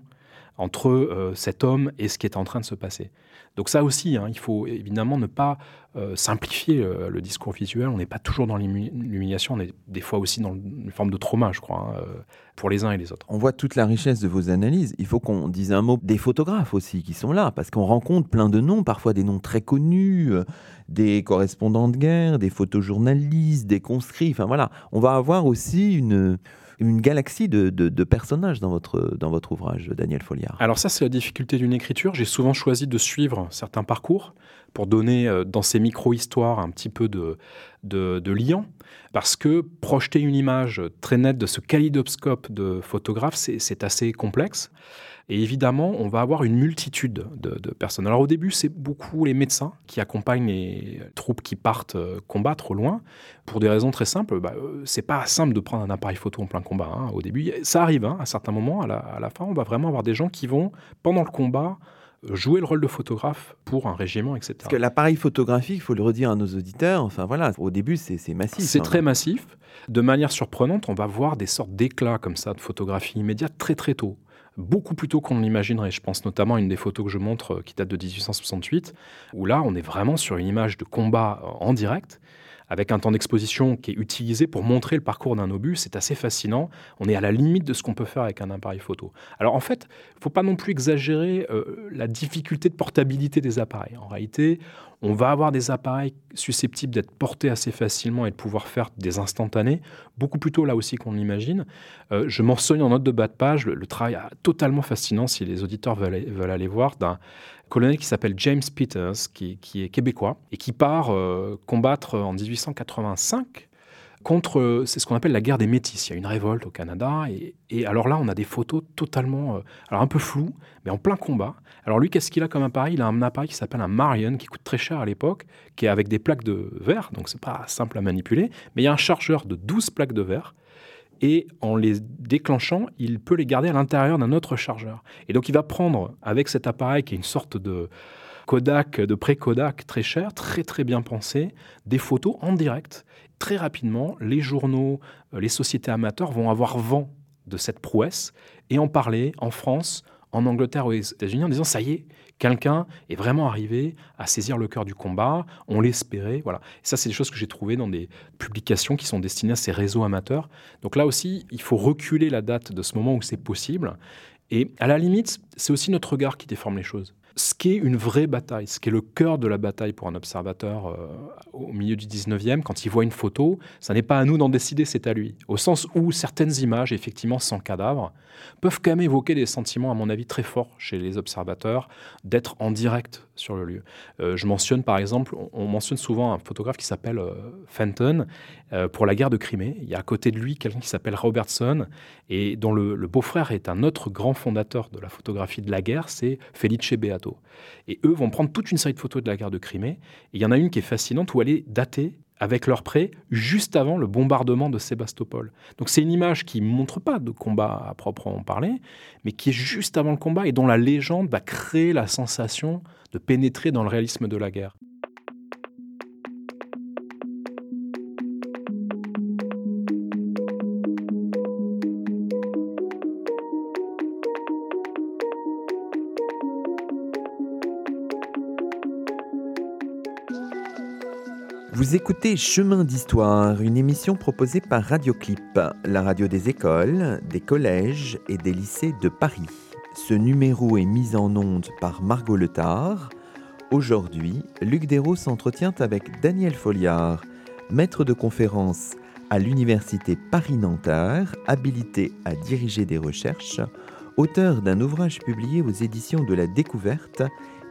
entre euh, cet homme et ce qui est en train de se passer. Donc ça aussi, hein, il faut évidemment ne pas euh, simplifier euh, le discours visuel. On n'est pas toujours dans l'humiliation, on est des fois aussi dans une forme de trauma, je crois, hein, euh, pour les uns et les autres. On voit toute la richesse de vos analyses. Il faut qu'on dise un mot des photographes aussi qui sont là, parce qu'on rencontre plein de noms, parfois des noms très connus, des correspondants de guerre, des photojournalistes, des conscrits. Enfin voilà, on va avoir aussi une une galaxie de, personnages dans votre, dans votre ouvrage, Daniel Folliard. Alors ça, c'est la difficulté d'une écriture. J'ai souvent choisi de suivre certains parcours pour donner euh, dans ces micro-histoires un petit peu de, de, de liant. Parce que projeter une image très nette de ce kaléidoscope de photographe, c'est assez complexe. Et évidemment, on va avoir une multitude de, personnes. Alors au début, c'est beaucoup les médecins qui accompagnent les troupes qui partent euh, combattre au loin, pour des raisons très simples. Bah, euh, c'est pas simple de prendre un appareil photo en plein combat. Hein, au début, ça arrive hein, à certains moments. À la, à la fin, on va vraiment avoir des gens qui vont, pendant le combat, jouer le rôle de photographe pour un régiment, etc. Parce que l'appareil photographique, il faut le redire à nos auditeurs, enfin voilà, au début c'est massif. C'est hein. très massif. De manière surprenante, on va voir des sortes d'éclats comme ça de photographie immédiate très très tôt beaucoup plus tôt qu'on l'imaginerait. Je pense notamment à une des photos que je montre euh, qui date de 1868, où là, on est vraiment sur une image de combat euh, en direct avec un temps d'exposition qui est utilisé pour montrer le parcours d'un obus. C'est assez fascinant. On est à la limite de ce qu'on peut faire avec un appareil photo. Alors en fait, il ne faut pas non plus exagérer euh, la difficulté de portabilité des appareils. En réalité, on va avoir des appareils susceptibles d'être portés assez facilement et de pouvoir faire des instantanés, beaucoup plus tôt là aussi qu'on l'imagine. Euh, je mentionne en note de bas de page le, travail totalement fascinant, si les auditeurs veulent, aller voir, d'un colonel qui s'appelle James Peters, qui, est québécois, et qui part euh, combattre en 1885 contre, c'est ce qu'on appelle la guerre des métis. Il y a une révolte au Canada. Et, alors là, on a des photos totalement, euh, alors un peu floues, mais en plein combat. Alors lui, qu'est-ce qu'il a comme appareil? Il a un appareil qui s'appelle un Marion, qui coûte très cher à l'époque, qui est avec des plaques de verre, donc c'est pas simple à manipuler. Mais il y a un chargeur de 12 plaques de verre. Et en les déclenchant, il peut les garder à l'intérieur d'un autre chargeur. Et donc il va prendre avec cet appareil qui est une sorte de Kodak, de pré-Kodak très cher, très très bien pensé, des photos en direct très rapidement, les journaux, euh, les sociétés amateurs vont avoir vent de cette prouesse et en parler en France, en Angleterre ou aux États-Unis en disant ça y est, quelqu'un est vraiment arrivé à saisir le cœur du combat, on l'espérait, voilà. Et ça, c'est des choses que j'ai trouvées dans des publications qui sont destinées à ces réseaux amateurs. Donc là aussi, il faut reculer la date de ce moment où c'est possible. Et à la limite, c'est aussi notre regard qui déforme les choses ce qui est une vraie bataille, ce qui est le cœur de la bataille pour un observateur euh, au milieu du 19e, quand il voit une photo, ça n'est pas à nous d'en décider, c'est à lui. Au sens où certaines images, effectivement sans cadavre, peuvent quand même évoquer des sentiments, à mon avis, très forts chez les observateurs, d'être en direct sur le lieu. Euh, je mentionne par exemple, on, mentionne souvent un photographe qui s'appelle euh, Fenton pour la guerre de Crimée. Il y a à côté de lui quelqu'un qui s'appelle Robertson et dont le, le beau-frère est un autre grand fondateur de la photographie de la guerre, c'est Felice Beato. Et eux vont prendre toute une série de photos de la guerre de Crimée. Et il y en a une qui est fascinante où elle est datée avec leur prêt juste avant le bombardement de Sébastopol. Donc c'est une image qui ne montre pas de combat à proprement parler, mais qui est juste avant le combat et dont la légende va créer la sensation de pénétrer dans le réalisme de la guerre. Vous écoutez Chemin d'Histoire, une émission proposée par Radioclip, la radio des écoles, des collèges et des lycées de Paris. Ce numéro est mis en onde par Margot Letard. Aujourd'hui, Luc Dérault s'entretient avec Daniel Folliard, maître de conférence à l'Université Paris-Nanterre, habilité à diriger des recherches auteur d'un ouvrage publié aux éditions de la Découverte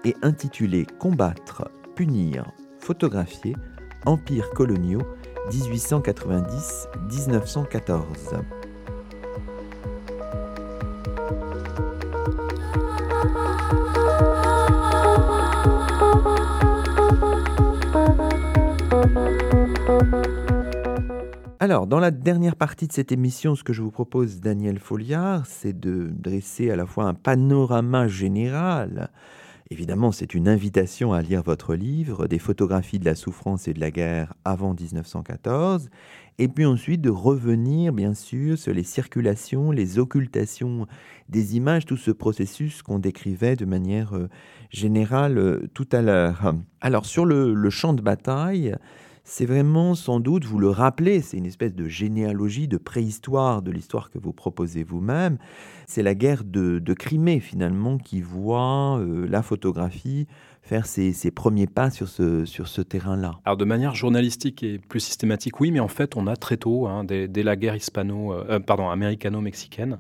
et intitulé Combattre, punir, photographier, empires coloniaux 1890-1914. Alors, dans la dernière partie de cette émission, ce que je vous propose, Daniel Folliard, c'est de dresser à la fois un panorama général. Évidemment, c'est une invitation à lire votre livre, Des photographies de la souffrance et de la guerre avant 1914, et puis ensuite de revenir, bien sûr, sur les circulations, les occultations des images, tout ce processus qu'on décrivait de manière euh, générale euh, tout à l'heure. Alors, sur le, le champ de bataille, c'est vraiment sans doute, vous le rappelez, c'est une espèce de généalogie, de préhistoire de l'histoire que vous proposez vous-même. C'est la guerre de, Crimée finalement qui voit euh, la photographie faire ses, premiers pas sur ce, sur ce terrain-là Alors de manière journalistique et plus systématique, oui, mais en fait on a très tôt, hein, dès, la guerre hispano, euh, euh, pardon, américano-mexicaine,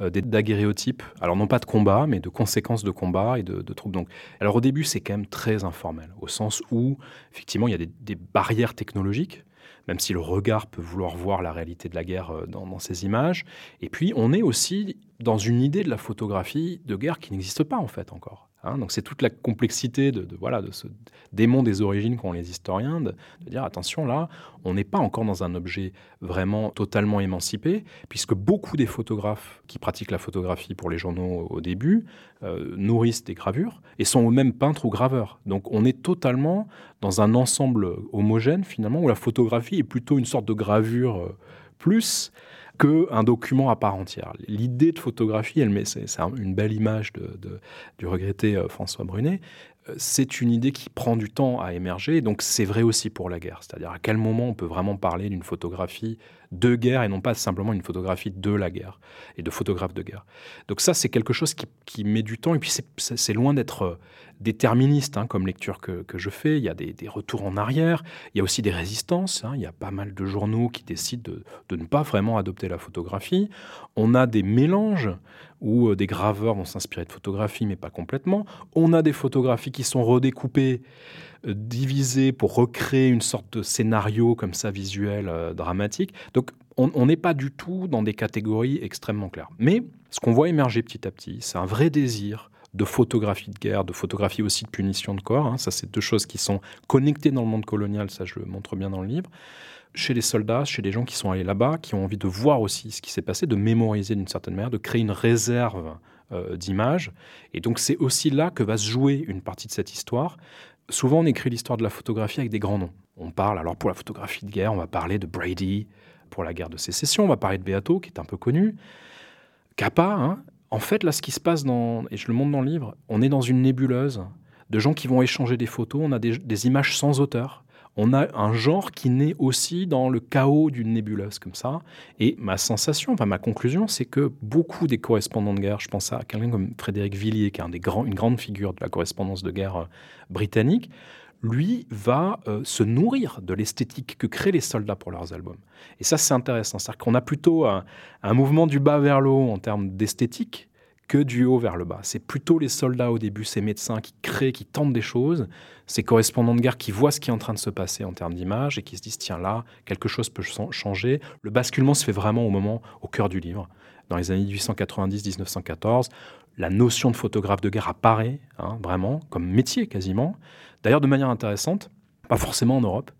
daguerréotypes, alors non pas de combat, mais de conséquences de combat et de, troupes. Donc, alors au début, c'est quand même très informel, au sens où, effectivement, il y a des, barrières technologiques, même si le regard peut vouloir voir la réalité de la guerre euh, dans, ces images. Et puis, on est aussi dans une idée de la photographie de guerre qui n'existe pas, en fait, encore. Hein. donc c'est toute la complexité de, voilà, de ce démon des origines qu'ont les historiens, de, dire attention là, on n'est pas encore dans un objet vraiment totalement émancipé, puisque beaucoup des photographes qui pratiquent la photographie pour les journaux au début euh, nourrissent des gravures et sont eux-mêmes peintres ou graveurs. Donc on est totalement dans un ensemble homogène finalement, où la photographie est plutôt une sorte de gravure euh, plus qu'un document à part entière. L'idée de photographie, elle met, c'est, une belle image de, du regretté euh, François Brunet, euh, c'est une idée qui prend du temps à émerger, donc c'est vrai aussi pour la guerre. C'est-à-dire à quel moment on peut vraiment parler d'une photographie de guerre et non pas simplement une photographie de la guerre et de photographe de guerre. Donc ça, c'est quelque chose qui, met du temps et puis c'est loin d'être euh, déterministe hein, comme lecture que, je fais. Il y a des, retours en arrière, il y a aussi des résistances. Hein. Il y a pas mal de journaux qui décident de, ne pas vraiment adopter la photographie. On a des mélanges où euh, des graveurs vont s'inspirer de photographies, mais pas complètement. On a des photographies qui sont redécoupées euh, divisées pour recréer une sorte de scénario comme ça visuel euh, dramatique. Donc on n'est pas du tout dans des catégories extrêmement claires. Mais ce qu'on voit émerger petit à petit, c'est un vrai désir de photographie de guerre, de photographie aussi de punition de corps. Hein. Ça, c'est deux choses qui sont connectées dans le monde colonial, ça je le montre bien dans le livre. Chez les soldats, chez les gens qui sont allés là-bas, qui ont envie de voir aussi ce qui s'est passé, de mémoriser d'une certaine manière, de créer une réserve euh, d'images. Et donc c'est aussi là que va se jouer une partie de cette histoire. Souvent on écrit l'histoire de la photographie avec des grands noms. On parle, alors pour la photographie de guerre, on va parler de Brady, pour la guerre de sécession, on va parler de Beato, qui est un peu connu. Capa, hein, en fait, là, ce qui se passe dans, et je le montre dans le livre, on est dans une nébuleuse de gens qui vont échanger des photos, on a des, images sans auteur. On a un genre qui naît aussi dans le chaos d'une nébuleuse comme ça. Et ma sensation, enfin ma conclusion, c'est que beaucoup des correspondants de guerre, je pense à quelqu'un comme Frédéric Villiers, qui est une grande figure de la correspondance de guerre euh, britannique, lui va euh, se nourrir de l'esthétique que créent les soldats pour leurs albums. Et ça, c'est intéressant. C'est-à-dire qu'on a plutôt un, mouvement du bas vers le haut en termes d'esthétique que du haut vers le bas. C'est plutôt les soldats au début, ces médecins qui créent, qui tentent des choses, ces correspondants de guerre qui voient ce qui est en train de se passer en termes d'image et qui se disent tiens là, quelque chose peut changer. Le basculement se fait vraiment au moment, au cœur du livre. Dans les années 1890-1914, la notion de photographe de guerre apparaît hein, vraiment comme métier quasiment. D'ailleurs, de manière intéressante, pas forcément en Europe,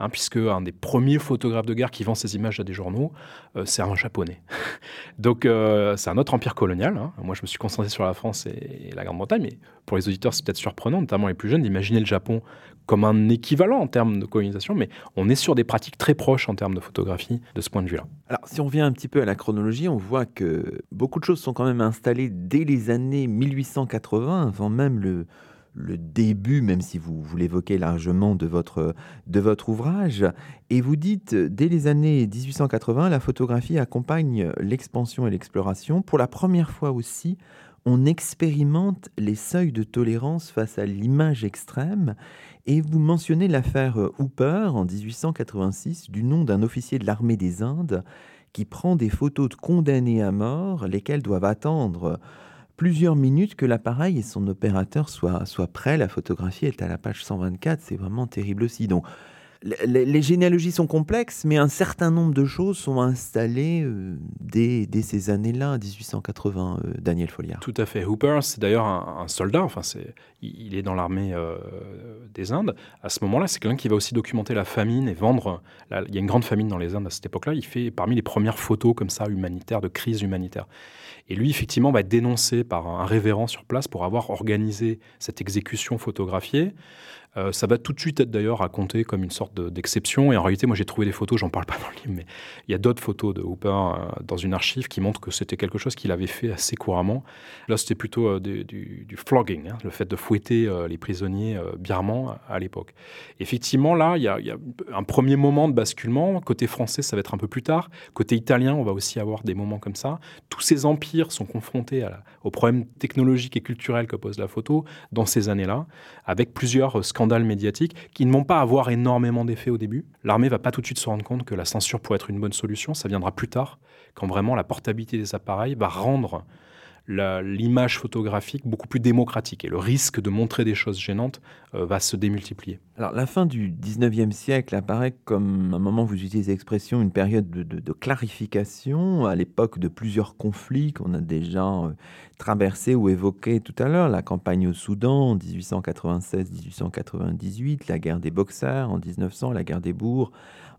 hein, puisque un des premiers photographes de guerre qui vend ses images à des journaux, euh, c'est un japonais. Donc euh, c'est un autre empire colonial. Hein. Moi, je me suis concentré sur la France et, la Grande-Bretagne, mais pour les auditeurs, c'est peut-être surprenant, notamment les plus jeunes, d'imaginer le Japon comme un équivalent en termes de colonisation, mais on est sur des pratiques très proches en termes de photographie de ce point de vue-là. Alors, si on vient un petit peu à la chronologie, on voit que beaucoup de choses sont quand même installées dès les années 1880, avant même le, le début, même si vous, vous l'évoquez largement, de votre, de votre ouvrage. Et vous dites, dès les années 1880, la photographie accompagne l'expansion et l'exploration. Pour la première fois aussi, on expérimente les seuils de tolérance face à l'image extrême. Et vous mentionnez l'affaire Hooper en 1886 du nom d'un officier de l'armée des Indes qui prend des photos de condamnés à mort, lesquels doivent attendre plusieurs minutes que l'appareil et son opérateur soient, soient prêts. La photographie est à la page 124, c'est vraiment terrible aussi. Donc, les, généalogies sont complexes, mais un certain nombre de choses sont installées euh, dès, ces années-là, 1880, euh, Daniel Folliard. Tout à fait. Hooper, c'est d'ailleurs un, soldat, enfin, c'est, il, est dans l'armée euh, des Indes. À ce moment-là, c'est quelqu'un qui va aussi documenter la famine et vendre. il y a une grande famine dans les Indes à cette époque-là. Il fait parmi les premières photos comme ça, humanitaires, de crise humanitaire. Et lui, effectivement, va être dénoncé par un révérend sur place pour avoir organisé cette exécution photographiée. Euh, ça va tout de suite être d'ailleurs raconté comme une sorte d'exception. et en réalité, moi j'ai trouvé des photos, j'en parle pas dans le livre, mais il y a d'autres photos de Hooper euh, dans une archive qui montrent que c'était quelque chose qu'il avait fait assez couramment. Là, c'était plutôt euh, du, flogging, hein, le fait de fouetter les prisonniers birmans à, l'époque. Effectivement, là, il y, a, un premier moment de basculement. Côté français, ça va être un peu plus tard. Côté italien, on va aussi avoir des moments comme ça. Tous ces empires sont confrontés à aux problèmes technologiques et culturels que pose la photo dans ces années-là, avec plusieurs scandales scandales médiatiques qui ne vont pas avoir énormément d'effet au début. L'armée va pas tout de suite se rendre compte que la censure pourrait être une bonne solution. Ça viendra plus tard, quand vraiment la portabilité des appareils va rendre l'image photographique beaucoup plus démocratique et le risque de montrer des choses gênantes euh, va se démultiplier. Alors la fin du 19e siècle apparaît comme un moment, vous utilisez l'expression, une période de, clarification à l'époque de plusieurs conflits qu'on a déjà euh, traversés ou évoqués tout à l'heure, la campagne au Soudan en 1896-1898, la guerre des Boxers en 1900, la guerre des Bourgs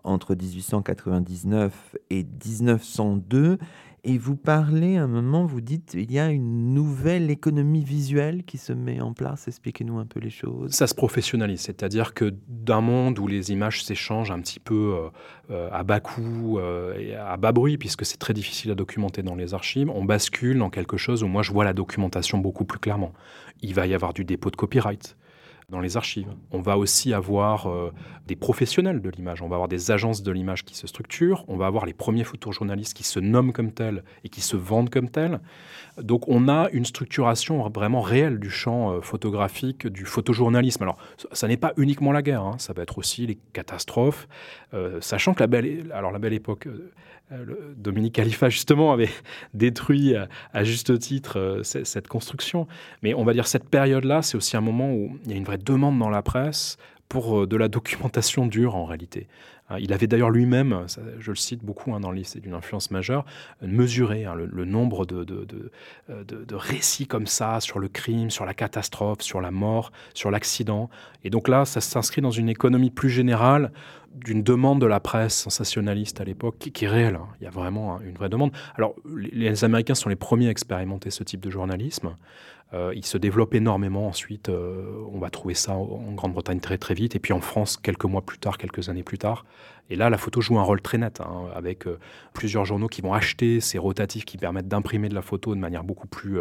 entre 1899 et 1902 et vous parlez à un moment, vous dites, il y a une nouvelle économie visuelle qui se met en place. Expliquez-nous un peu les choses. Ça se professionnalise, c'est-à-dire que d'un monde où les images s'échangent un petit peu euh, euh, à bas coût euh, et à bas bruit, puisque c'est très difficile à documenter dans les archives, on bascule dans quelque chose où moi je vois la documentation beaucoup plus clairement. Il va y avoir du dépôt de copyright dans les archives. On va aussi avoir euh, des professionnels de l'image, on va avoir des agences de l'image qui se structurent, on va avoir les premiers photojournalistes qui se nomment comme tels et qui se vendent comme tels. Donc on a une structuration vraiment réelle du champ euh, photographique, du photojournalisme. Alors ça, n'est pas uniquement la guerre, hein. ça va être aussi les catastrophes, euh, sachant que la belle, alors la belle époque euh, Dominique Khalifa, justement, avait détruit à, juste titre euh, cette construction. Mais on va dire cette période-là, c'est aussi un moment où il y a une vraie demande dans la presse pour euh, de la documentation dure en réalité. Hein, il avait d'ailleurs lui-même, je le cite beaucoup hein, dans le livre, c'est d'une influence majeure, mesuré hein, le, nombre de, de, récits comme ça sur le crime, sur la catastrophe, sur la mort, sur l'accident. Et donc là, ça s'inscrit dans une économie plus générale d'une demande de la presse sensationnaliste à l'époque qui, est réelle. Il y a vraiment une vraie demande. Alors, les Américains sont les premiers à expérimenter ce type de journalisme. Euh, il se développe énormément ensuite. Euh, on va trouver ça en Grande-Bretagne très très vite. Et puis en France, quelques mois plus tard, quelques années plus tard. Et là, la photo joue un rôle très net, hein, avec euh, plusieurs journaux qui vont acheter ces rotatifs qui permettent d'imprimer de la photo de manière beaucoup plus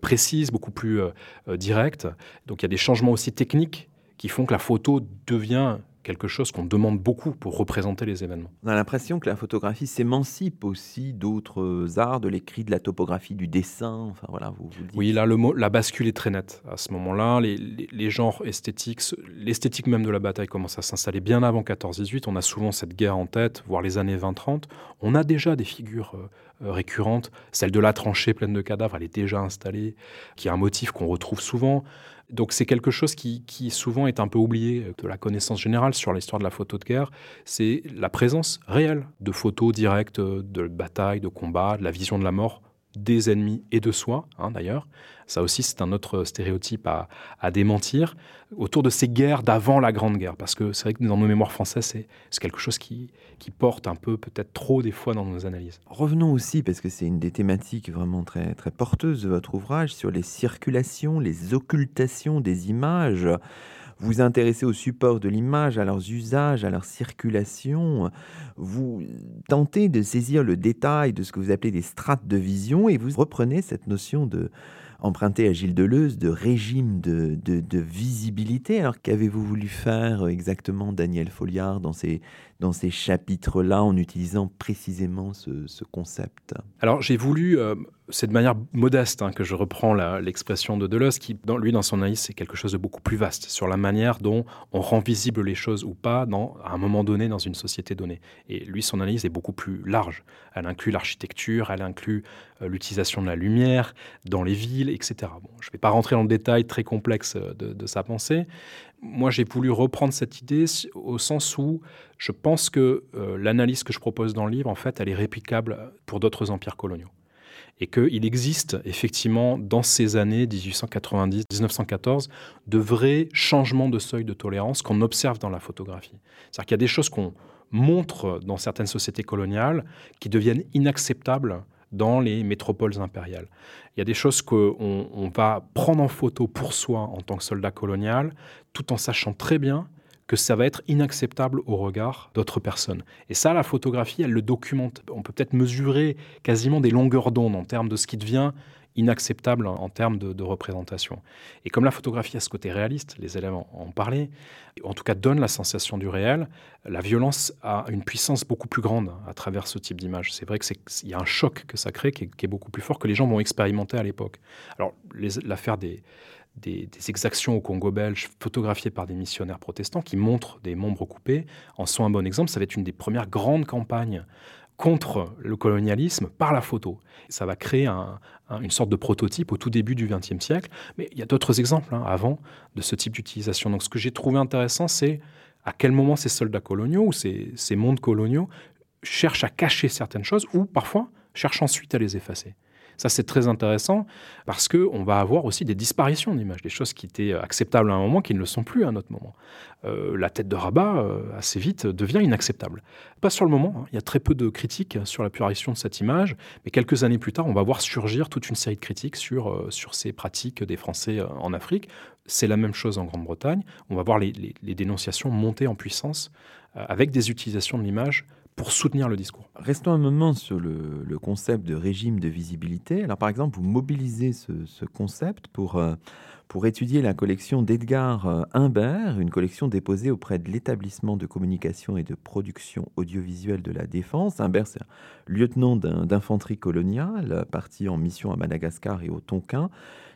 précise, beaucoup plus directe. Donc il y a des changements aussi techniques qui font que la photo devient quelque chose qu'on demande beaucoup pour représenter les événements. On a l'impression que la photographie s'émancipe aussi d'autres arts, de l'écrit, de la topographie, du dessin. Enfin voilà, vous, Oui, là, le mot, la bascule est très nette à ce moment-là. Les, les, genres esthétiques, l'esthétique même de la bataille commence à s'installer bien avant 14-18. On a souvent cette guerre en tête, voire les années 20-30. On a déjà des figures euh, récurrentes. Celle de la tranchée pleine de cadavres, elle est déjà installée, qui est un motif qu'on retrouve souvent. Donc c'est quelque chose qui, souvent est un peu oublié de la connaissance générale sur l'histoire de la photo de guerre. C'est la présence réelle de photos directes de batailles, de combats, de la vision de la mort des ennemis et de soi, hein, d'ailleurs. Ça aussi, c'est un autre stéréotype à, démentir autour de ces guerres d'avant la Grande Guerre. Parce que c'est vrai que dans nos mémoires françaises, c'est quelque chose qui, qui porte un peu, peut-être trop des fois dans nos analyses. Revenons aussi, parce que c'est une des thématiques vraiment très, très porteuses de votre ouvrage, sur les circulations, les occultations des images vous intéressez au support de l'image, à leurs usages, à leur circulation. Vous tentez de saisir le détail de ce que vous appelez des strates de vision et vous reprenez cette notion de empruntée à Gilles Deleuze de régime de, visibilité. Alors qu'avez-vous voulu faire exactement, Daniel Folliard, dans ces, dans ces chapitres-là, en utilisant précisément ce, concept? Alors j'ai voulu... Euh, c'est de manière modeste hein, que je reprends l'expression de Deleuze, qui, lui, dans son analyse, c'est quelque chose de beaucoup plus vaste sur la manière dont on rend visible les choses ou pas dans, à un moment donné dans une société donnée. Et lui, son analyse est beaucoup plus large. Elle inclut l'architecture, elle inclut euh, l'utilisation de la lumière dans les villes, etc. Bon, je ne vais pas rentrer dans le détail très complexe euh, de, sa pensée. Moi, j'ai voulu reprendre cette idée au sens où je pense que euh, l'analyse que je propose dans le livre, en fait, elle est réplicable pour d'autres empires coloniaux et qu'il existe effectivement dans ces années 1890-1914 de vrais changements de seuil de tolérance qu'on observe dans la photographie. C'est-à-dire qu'il y a des choses qu'on montre dans certaines sociétés coloniales qui deviennent inacceptables dans les métropoles impériales. Il y a des choses qu'on on va prendre en photo pour soi en tant que soldat colonial, tout en sachant très bien que ça va être inacceptable au regard d'autres personnes. Et ça, la photographie, elle le documente. On peut peut-être mesurer quasiment des longueurs d'onde en termes de ce qui devient inacceptable en, termes de, représentation. Et comme la photographie a ce côté réaliste, les élèves en, en parlaient, en tout cas donne la sensation du réel, la violence a une puissance beaucoup plus grande à travers ce type d'image. C'est vrai qu'il y a un choc que ça crée qui est, qui est, beaucoup plus fort que les gens vont expérimenter à l'époque. Alors l'affaire des, des, exactions au Congo belge photographiées par des missionnaires protestants qui montrent des membres coupés en sont un bon exemple. Ça va être une des premières grandes campagnes contre le colonialisme par la photo. Ça va créer une sorte de prototype au tout début du XXe siècle. Mais il y a d'autres exemples hein, avant de ce type d'utilisation. Donc ce que j'ai trouvé intéressant, c'est à quel moment ces soldats coloniaux ou ces, ces mondes coloniaux cherchent à cacher certaines choses ou parfois cherchent ensuite à les effacer. Ça, c'est très intéressant parce qu'on va avoir aussi des disparitions d'images, des choses qui étaient acceptables à un moment qui ne le sont plus à un autre moment. Euh, la tête de Rabat, euh, assez vite, devient inacceptable. Pas sur le moment, hein. il y a très peu de critiques sur la purification de cette image, mais quelques années plus tard, on va voir surgir toute une série de critiques sur, euh, ces pratiques des Français en Afrique. C'est la même chose en Grande-Bretagne. On va voir les dénonciations monter en puissance avec des utilisations de l'image pour soutenir le discours. Restons un moment sur le, concept de régime de visibilité. Alors par exemple, vous mobilisez ce, concept pour, euh, pour étudier la collection d'Edgar euh, Humbert, une collection déposée auprès de l'établissement de communication et de production audiovisuelle de la Défense. Humbert, c'est un lieutenant d'infanterie coloniale, parti en mission à Madagascar et au Tonkin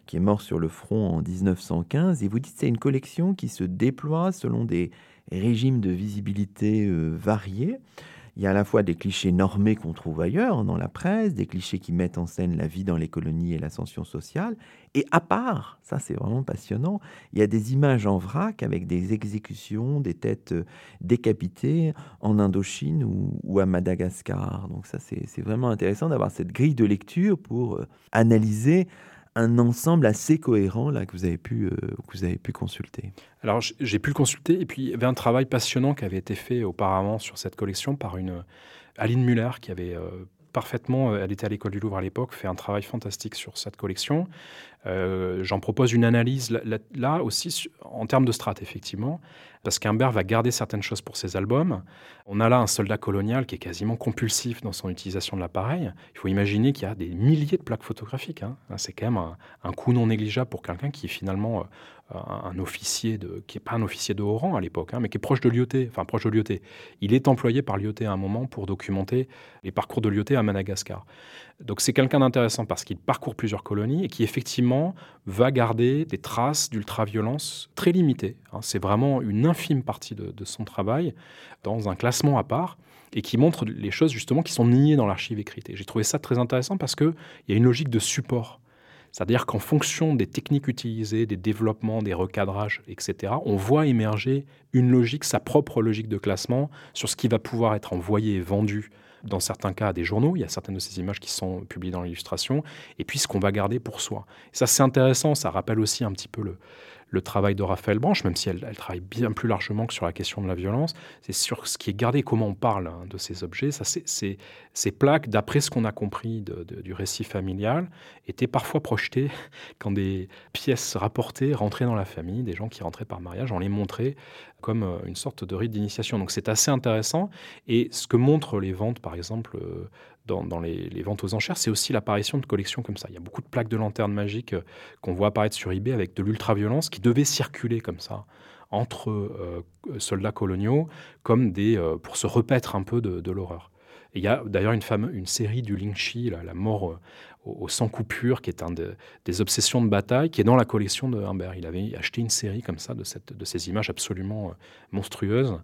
qui est mort sur le front en 1915. Et vous dites c'est une collection qui se déploie selon des régimes de visibilité euh, variés. Il y a à la fois des clichés normés qu'on trouve ailleurs dans la presse, des clichés qui mettent en scène la vie dans les colonies et l'ascension sociale. Et à part, ça c'est vraiment passionnant, il y a des images en vrac avec des exécutions, des têtes euh, décapitées en Indochine ou, à Madagascar. Donc ça c'est vraiment intéressant d'avoir cette grille de lecture pour euh, analyser un ensemble assez cohérent là que vous avez pu euh, que vous avez pu consulter. Alors j'ai pu le consulter et puis il y avait un travail passionnant qui avait été fait auparavant sur cette collection par une Aline Muller qui avait euh, parfaitement, euh, elle était à l'école du Louvre à l'époque, fait un travail fantastique sur cette collection. J'en propose une analyse là, aussi en termes de strates, effectivement, parce qu'Humbert va garder certaines choses pour ses albums. On a là un soldat colonial qui est quasiment compulsif dans son utilisation de l'appareil. Il faut imaginer qu'il y a des milliers de plaques photographiques. Hein. C'est quand même un, un, coût non négligeable pour quelqu'un qui finalement un officier de, qui n'est pas un officier de haut rang à l'époque, hein, mais qui est proche de Lyoté, enfin proche de. Il est employé par Lyoté à un moment pour documenter les parcours de Lyoté à Madagascar. Donc c'est quelqu'un d'intéressant parce qu'il parcourt plusieurs colonies et qui effectivement va garder des traces d'ultra-violence très limitées. Hein. C'est vraiment une infime partie de, de, son travail dans un classement à part et qui montre les choses justement qui sont niées dans l'archive écrite. Et j'ai trouvé ça très intéressant parce qu'il y a une logique de support c'est-à-dire qu'en fonction des techniques utilisées, des développements, des recadrages, etc., on voit émerger une logique, sa propre logique de classement sur ce qui va pouvoir être envoyé et vendu dans certains cas à des journaux. Il y a certaines de ces images qui sont publiées dans l'illustration, et puis ce qu'on va garder pour soi. ça, c'est intéressant, ça rappelle aussi un petit peu le, le travail de Raphaël Branche, même si elle, travaille bien plus largement que sur la question de la violence, c'est sur ce qui est gardé, comment on parle hein, de ces objets. Ça, ces plaques, d'après ce qu'on a compris du récit familial, étaient parfois projetées quand des pièces rapportées rentraient dans la famille, des gens qui rentraient par mariage, on les montrait comme euh, une sorte de rite d'initiation. Donc c'est assez intéressant. Et ce que montrent les ventes, par exemple, euh, dans, les, ventes aux enchères, c'est aussi l'apparition de collections comme ça. Il y a beaucoup de plaques de lanternes magiques euh, qu'on voit apparaître sur eBay avec de l'ultraviolence qui devaient circuler comme ça entre soldats coloniaux, comme des pour se repaître un peu de, l'horreur. il y a d'ailleurs une, une série du Lingxi, la mort au, sans coupure, qui est un des obsessions de bataille, qui est dans la collection de Humbert. Il avait acheté une série comme ça de, de ces images absolument monstrueuses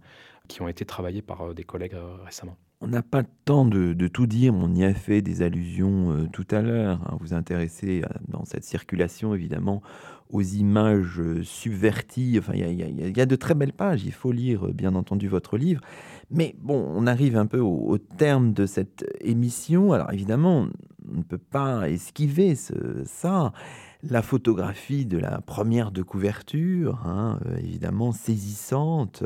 qui ont été travaillées par des collègues récemment. On n'a pas le temps de, tout dire, on y a fait des allusions euh, tout à l'heure. Hein. Vous intéressez euh, dans cette circulation évidemment aux images euh, subverties. Enfin, il y, a de très belles pages, il faut lire bien entendu votre livre. Mais bon, on arrive un peu au, terme de cette émission. Alors évidemment, on ne peut pas esquiver ça. La photographie de la première de couverture, hein, évidemment saisissante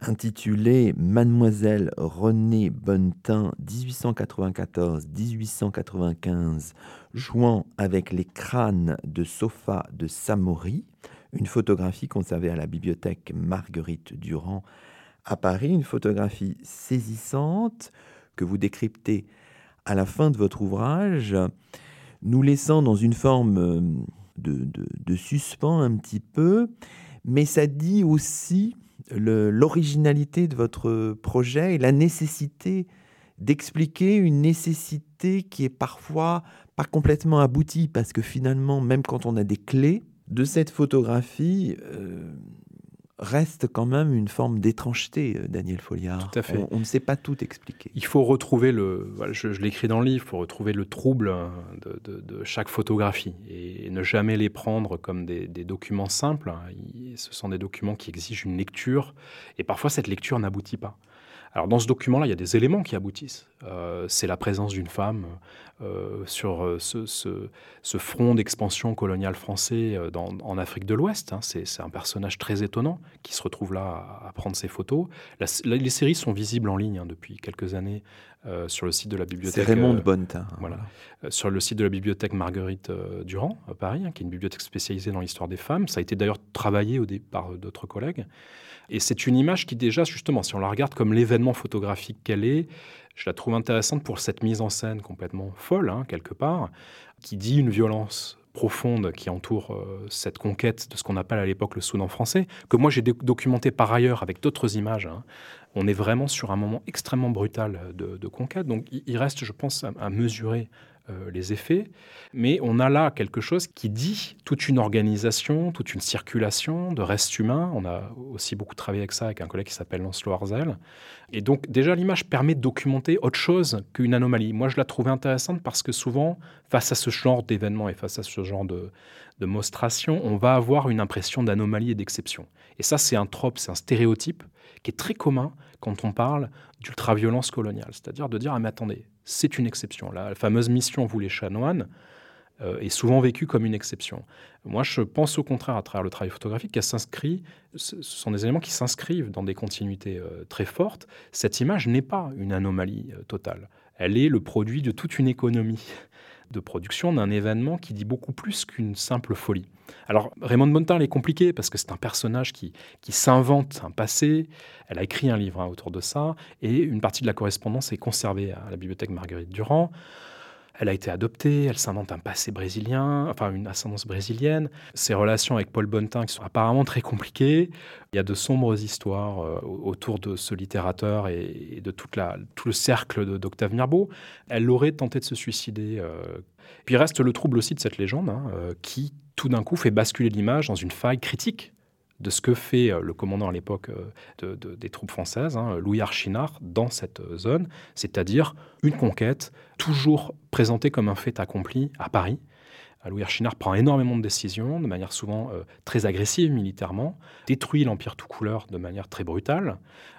intitulé Mademoiselle Renée Bonnetin 1894-1895, jouant avec les crânes de sofa de Samori, une photographie conservée à la bibliothèque Marguerite Durand à Paris, une photographie saisissante que vous décryptez à la fin de votre ouvrage, nous laissant dans une forme euh, de, de suspens un petit peu, mais ça dit aussi l'originalité de votre projet et la nécessité d'expliquer une nécessité qui est parfois pas complètement aboutie parce que finalement, même quand on a des clés de cette photographie, euh, reste quand même une forme d'étrangeté, euh, Daniel Folliard. Tout à fait. On, ne sait pas tout expliquer. Il faut retrouver le, je, l'écris dans le livre, il faut retrouver le trouble hein, de, chaque photographie et, ne jamais les prendre comme des, documents simples. Hein. Ce sont des documents qui exigent une lecture et parfois cette lecture n'aboutit pas. Alors dans ce document-là, il y a des éléments qui aboutissent. Euh, c'est la présence d'une femme euh, sur euh, ce, front d'expansion coloniale français en Afrique de l'Ouest. Hein. C'est un personnage très étonnant qui se retrouve là à, prendre ses photos. les séries sont visibles en ligne hein, depuis quelques années sur le site de la bibliothèque. C'est Raymond Bonnetin. Voilà. sur le site de la bibliothèque Marguerite Durand à Paris, hein, qui est une bibliothèque spécialisée dans l'histoire des femmes. Ça a été d'ailleurs travaillé au départ d'autres collègues. Et c'est une image qui déjà, justement, si on la regarde comme l'événement photographique qu'elle est, je la trouve intéressante pour cette mise en scène complètement folle, hein, quelque part, qui dit une violence profonde qui entoure euh, cette conquête de ce qu'on appelle à l'époque le Soudan français, que moi j'ai documenté par ailleurs avec d'autres images. Hein. On est vraiment sur un moment extrêmement brutal de, conquête, donc il reste, je pense, à mesurer euh, les effets, mais on a là quelque chose qui dit toute une organisation, toute une circulation de restes humains. On a aussi beaucoup travaillé avec ça avec un collègue qui s'appelle Lancelot Arzel. Et donc déjà l'image permet de documenter autre chose qu'une anomalie. Moi je la trouvais intéressante parce que souvent, face à ce genre d'événements et face à ce genre de, de on va avoir une impression d'anomalie et d'exception. Et ça c'est un trope, c'est un stéréotype qui est très commun quand on parle d'ultra-violence coloniale. C'est-à-dire de dire, ah mais attendez, c'est une exception. La fameuse mission Vous les chanoines euh, est souvent vécue comme une exception. Moi, je pense au contraire, à travers le travail photographique, qu'elle s'inscrit, ce sont des éléments qui s'inscrivent dans des continuités euh, très fortes. Cette image n'est pas une anomalie euh, totale. Elle est le produit de toute une économie de production d'un événement qui dit beaucoup plus qu'une simple folie. Alors, Raymond Montin, elle est compliquée parce que c'est un personnage qui, qui s'invente un passé. Elle a écrit un livre hein, autour de ça et une partie de la correspondance est conservée à la bibliothèque Marguerite Durand. Elle a été adoptée, elle s'invente un passé brésilien, enfin une ascendance brésilienne. Ses relations avec Paul Bonnetin qui sont apparemment très compliquées. Il y a de sombres histoires euh, autour de ce littérateur et, de toute la, tout le cercle d'Octave Mirbeau. Elle aurait tenté de se suicider. Euh. Puis reste le trouble aussi de cette légende hein, euh, qui tout d'un coup fait basculer l'image dans une faille critique de ce que fait euh, le commandant à l'époque euh, des troupes françaises, hein, Louis Archinard, dans cette euh, zone, c'est-à-dire une conquête toujours présentée comme un fait accompli à Paris. Louis Archinard prend énormément de décisions, de manière souvent très agressive militairement, détruit l'Empire tout couleur de manière très brutale,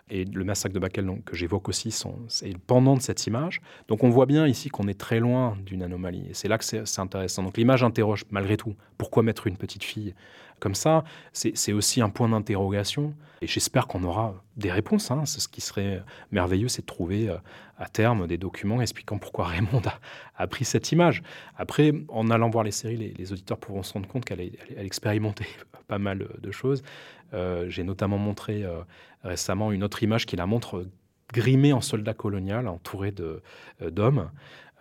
et le massacre de Bakel que j'évoque aussi, c'est pendant de cette image. Donc on voit bien ici qu'on est très loin d'une anomalie. Et c'est là que c'est intéressant. Donc l'image interroge malgré tout. Pourquoi mettre une petite fille comme ça C'est aussi un point d'interrogation. Et j'espère qu'on aura des réponses. Hein. Ce qui serait merveilleux, c'est de trouver euh, à terme des documents expliquant pourquoi Raymond a, pris cette image. Après, en allant voir les séries, les, auditeurs pourront se rendre compte qu'elle a expérimenté pas mal de choses. Euh, j'ai notamment montré euh, récemment une autre image qui la montre grimée en soldat colonial, entourée d'hommes.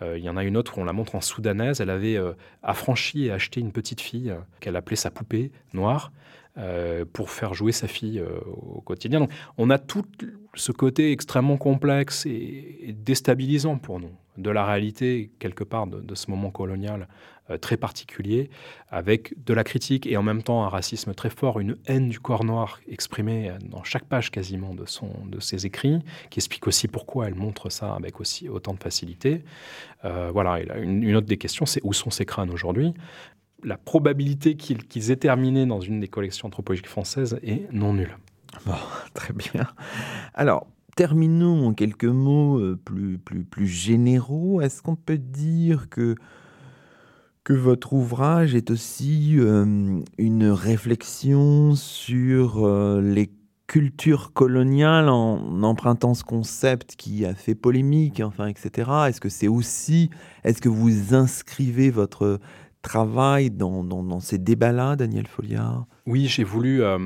Il y en a une autre où on la montre en soudanaise. Elle avait affranchi et acheté une petite fille qu'elle appelait sa poupée noire. Euh, pour faire jouer sa fille euh, au quotidien. Donc, on a tout, ce côté extrêmement complexe et, déstabilisant pour nous de la réalité, quelque part, de, ce moment colonial euh, très particulier, avec de la critique et en même temps un racisme très fort, une haine du corps noir exprimée dans chaque page quasiment de, son, de ses écrits, qui explique aussi pourquoi elle montre ça avec aussi autant de facilité. Euh, voilà, une, autre des questions, c'est où sont ces crânes aujourd'hui? La probabilité qu'ils aient terminé dans une des collections anthropologiques françaises est non nulle. Bon, très bien. Alors, terminons en quelques mots euh, plus, plus, plus généraux. Est-ce qu'on peut dire que, que votre ouvrage est aussi euh, une réflexion sur euh, les cultures coloniales en empruntant ce concept qui a fait polémique, enfin, etc. Est-ce que c'est aussi, est-ce que vous inscrivez votre travail dans, ces débats-là, Daniel Folliard? Oui, j'ai voulu euh,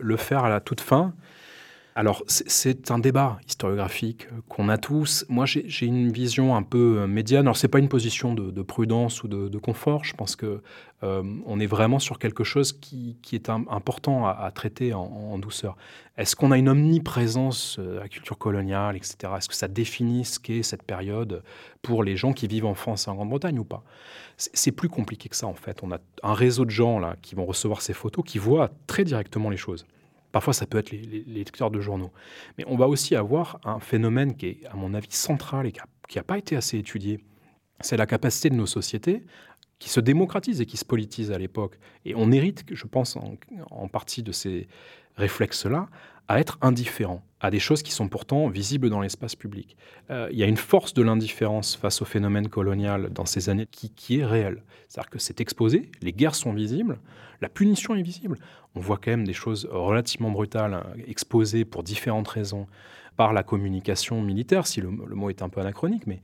le faire à la toute fin. Alors, c'est un débat historiographique qu'on a tous. Moi, j'ai une vision un peu euh, médiane. Alors, ce n'est pas une position de, prudence ou de, confort. Je pense que euh, on est vraiment sur quelque chose qui, est important à, traiter en, douceur. Est-ce qu'on a une omniprésence de la culture coloniale, etc. Est-ce que ça définit ce qu'est cette période pour les gens qui vivent en France et en Grande-Bretagne ou pas? C'est plus compliqué que ça, en fait. On a un réseau de gens là qui vont recevoir ces photos, qui voient très directement les choses. Parfois, ça peut être les, lecteurs de journaux. Mais on va aussi avoir un phénomène qui est, à mon avis, central et qui n'a pas été assez étudié. C'est la capacité de nos sociétés qui se démocratisent et qui se politisent à l'époque. Et on hérite, je pense, en partie de ces réflexes-là, à être indifférent à des choses qui sont pourtant visibles dans l'espace public. Euh, il y a une force de l'indifférence face au phénomène colonial dans ces années qui, qui est réelle. C'est-à-dire que c'est exposé, les guerres sont visibles, la punition est visible. On voit quand même des choses relativement brutales hein, exposées pour différentes raisons par la communication militaire, si le, mot est un peu anachronique, mais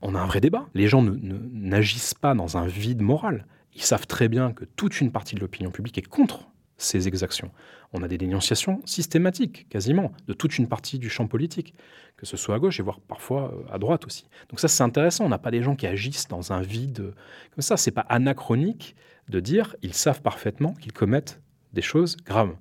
on a un vrai débat. Les gens n'agissent pas dans un vide moral. Ils savent très bien que toute une partie de l'opinion publique est contre ces exactions. On a des dénonciations systématiques, quasiment, de toute une partie du champ politique, que ce soit à gauche et voire parfois euh, à droite aussi. Donc ça, c'est intéressant. On n'a pas des gens qui agissent dans un vide comme ça. C'est pas anachronique de dire ils savent parfaitement qu'ils commettent des choses graves.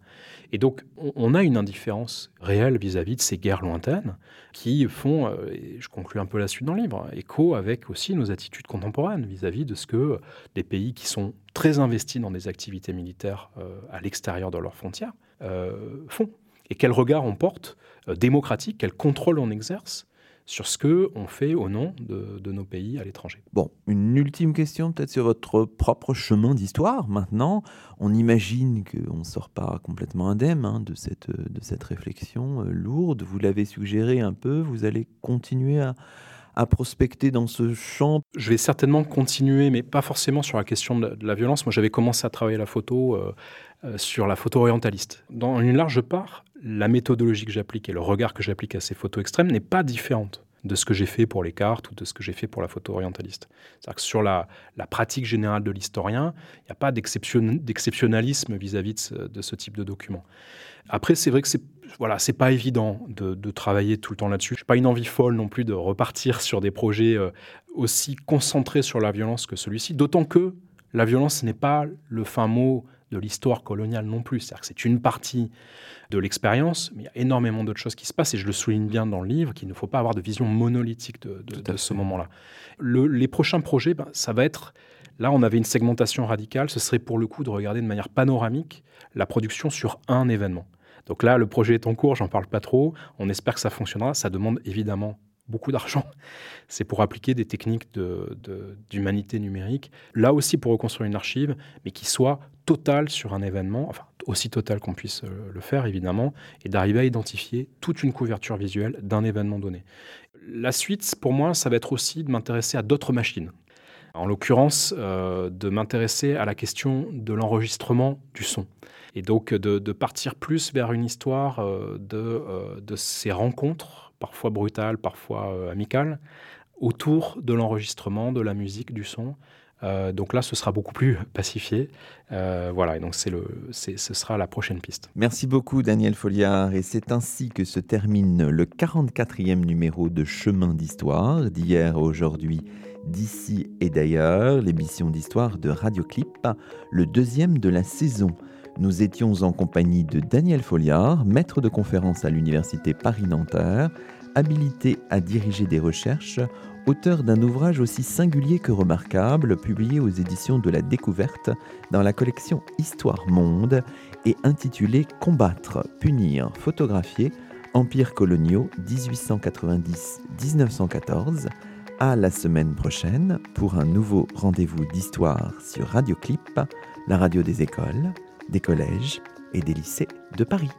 Et donc, on a une indifférence réelle vis-à-vis de ces guerres lointaines qui font, euh, et je conclue un peu la suite dans le livre, écho avec aussi nos attitudes contemporaines vis-à-vis de ce que des pays qui sont très investis dans des activités militaires euh, à l'extérieur de leurs frontières euh, font. Et quel regard on porte démocratique, quel contrôle on exerce sur ce qu'on fait au nom de, nos pays à l'étranger. Bon, une ultime question peut-être sur votre propre chemin d'histoire maintenant. On imagine qu'on ne sort pas complètement indemne hein, de, cette, de cette réflexion euh, lourde. Vous l'avez suggéré un peu, vous allez continuer à, à prospecter dans ce champ Je vais certainement continuer, mais pas forcément sur la question de la, violence. Moi, j'avais commencé à travailler la photo euh, euh, sur la photo orientaliste. Dans une large part, la méthodologie que j'applique et le regard que j'applique à ces photos extrêmes n'est pas différente de ce que j'ai fait pour les cartes ou de ce que j'ai fait pour la photo orientaliste. C'est-à-dire que sur la, pratique générale de l'historien, il n'y a pas d'exceptionnalisme vis-à-vis de ce, type de document. Après, c'est vrai que c'est voilà, c'est pas évident de, travailler tout le temps là-dessus. Je n'ai pas une envie folle non plus de repartir sur des projets euh, aussi concentrés sur la violence que celui-ci, d'autant que la violence n'est pas le fin mot de l'histoire coloniale non plus. C'est-à-dire que c'est une partie de l'expérience, mais il y a énormément d'autres choses qui se passent, et je le souligne bien dans le livre, qu'il ne faut pas avoir de vision monolithique de, ce moment-là. les prochains projets, ben, ça va être... Là, on avait une segmentation radicale, ce serait pour le coup de regarder de manière panoramique la production sur un événement. Donc là, le projet est en cours, j'en parle pas trop, on espère que ça fonctionnera, ça demande évidemment beaucoup d'argent. C'est pour appliquer des techniques d'humanité numérique, là aussi pour reconstruire une archive, mais qui soit totale sur un événement, enfin aussi totale qu'on puisse euh, le faire évidemment, et d'arriver à identifier toute une couverture visuelle d'un événement donné. La suite, pour moi, ça va être aussi de m'intéresser à d'autres machines. En l'occurrence, euh, de m'intéresser à la question de l'enregistrement du son. Et donc de, partir plus vers une histoire euh, de, de ces rencontres parfois brutale, parfois euh, amicale, autour de l'enregistrement, de la musique, du son. Euh, donc là, ce sera beaucoup plus pacifié. Euh, voilà, et donc c'est le, ce sera la prochaine piste. Merci beaucoup, Daniel Folliard. Et c'est ainsi que se termine le 44e numéro de Chemin d'Histoire, d'hier à aujourd'hui, d'ici et d'ailleurs, l'émission d'histoire de Radioclip, le deuxième de la saison. Nous étions en compagnie de Daniel Folliard, maître de conférence à l'Université Paris-Nanterre, habilité à diriger des recherches, auteur d'un ouvrage aussi singulier que remarquable, publié aux éditions de la Découverte dans la collection Histoire Monde et intitulé Combattre, punir, photographier, Empires coloniaux 1890-1914. À la semaine prochaine pour un nouveau rendez-vous d'histoire sur Radio Clip, la radio des écoles, des collèges et des lycées de Paris.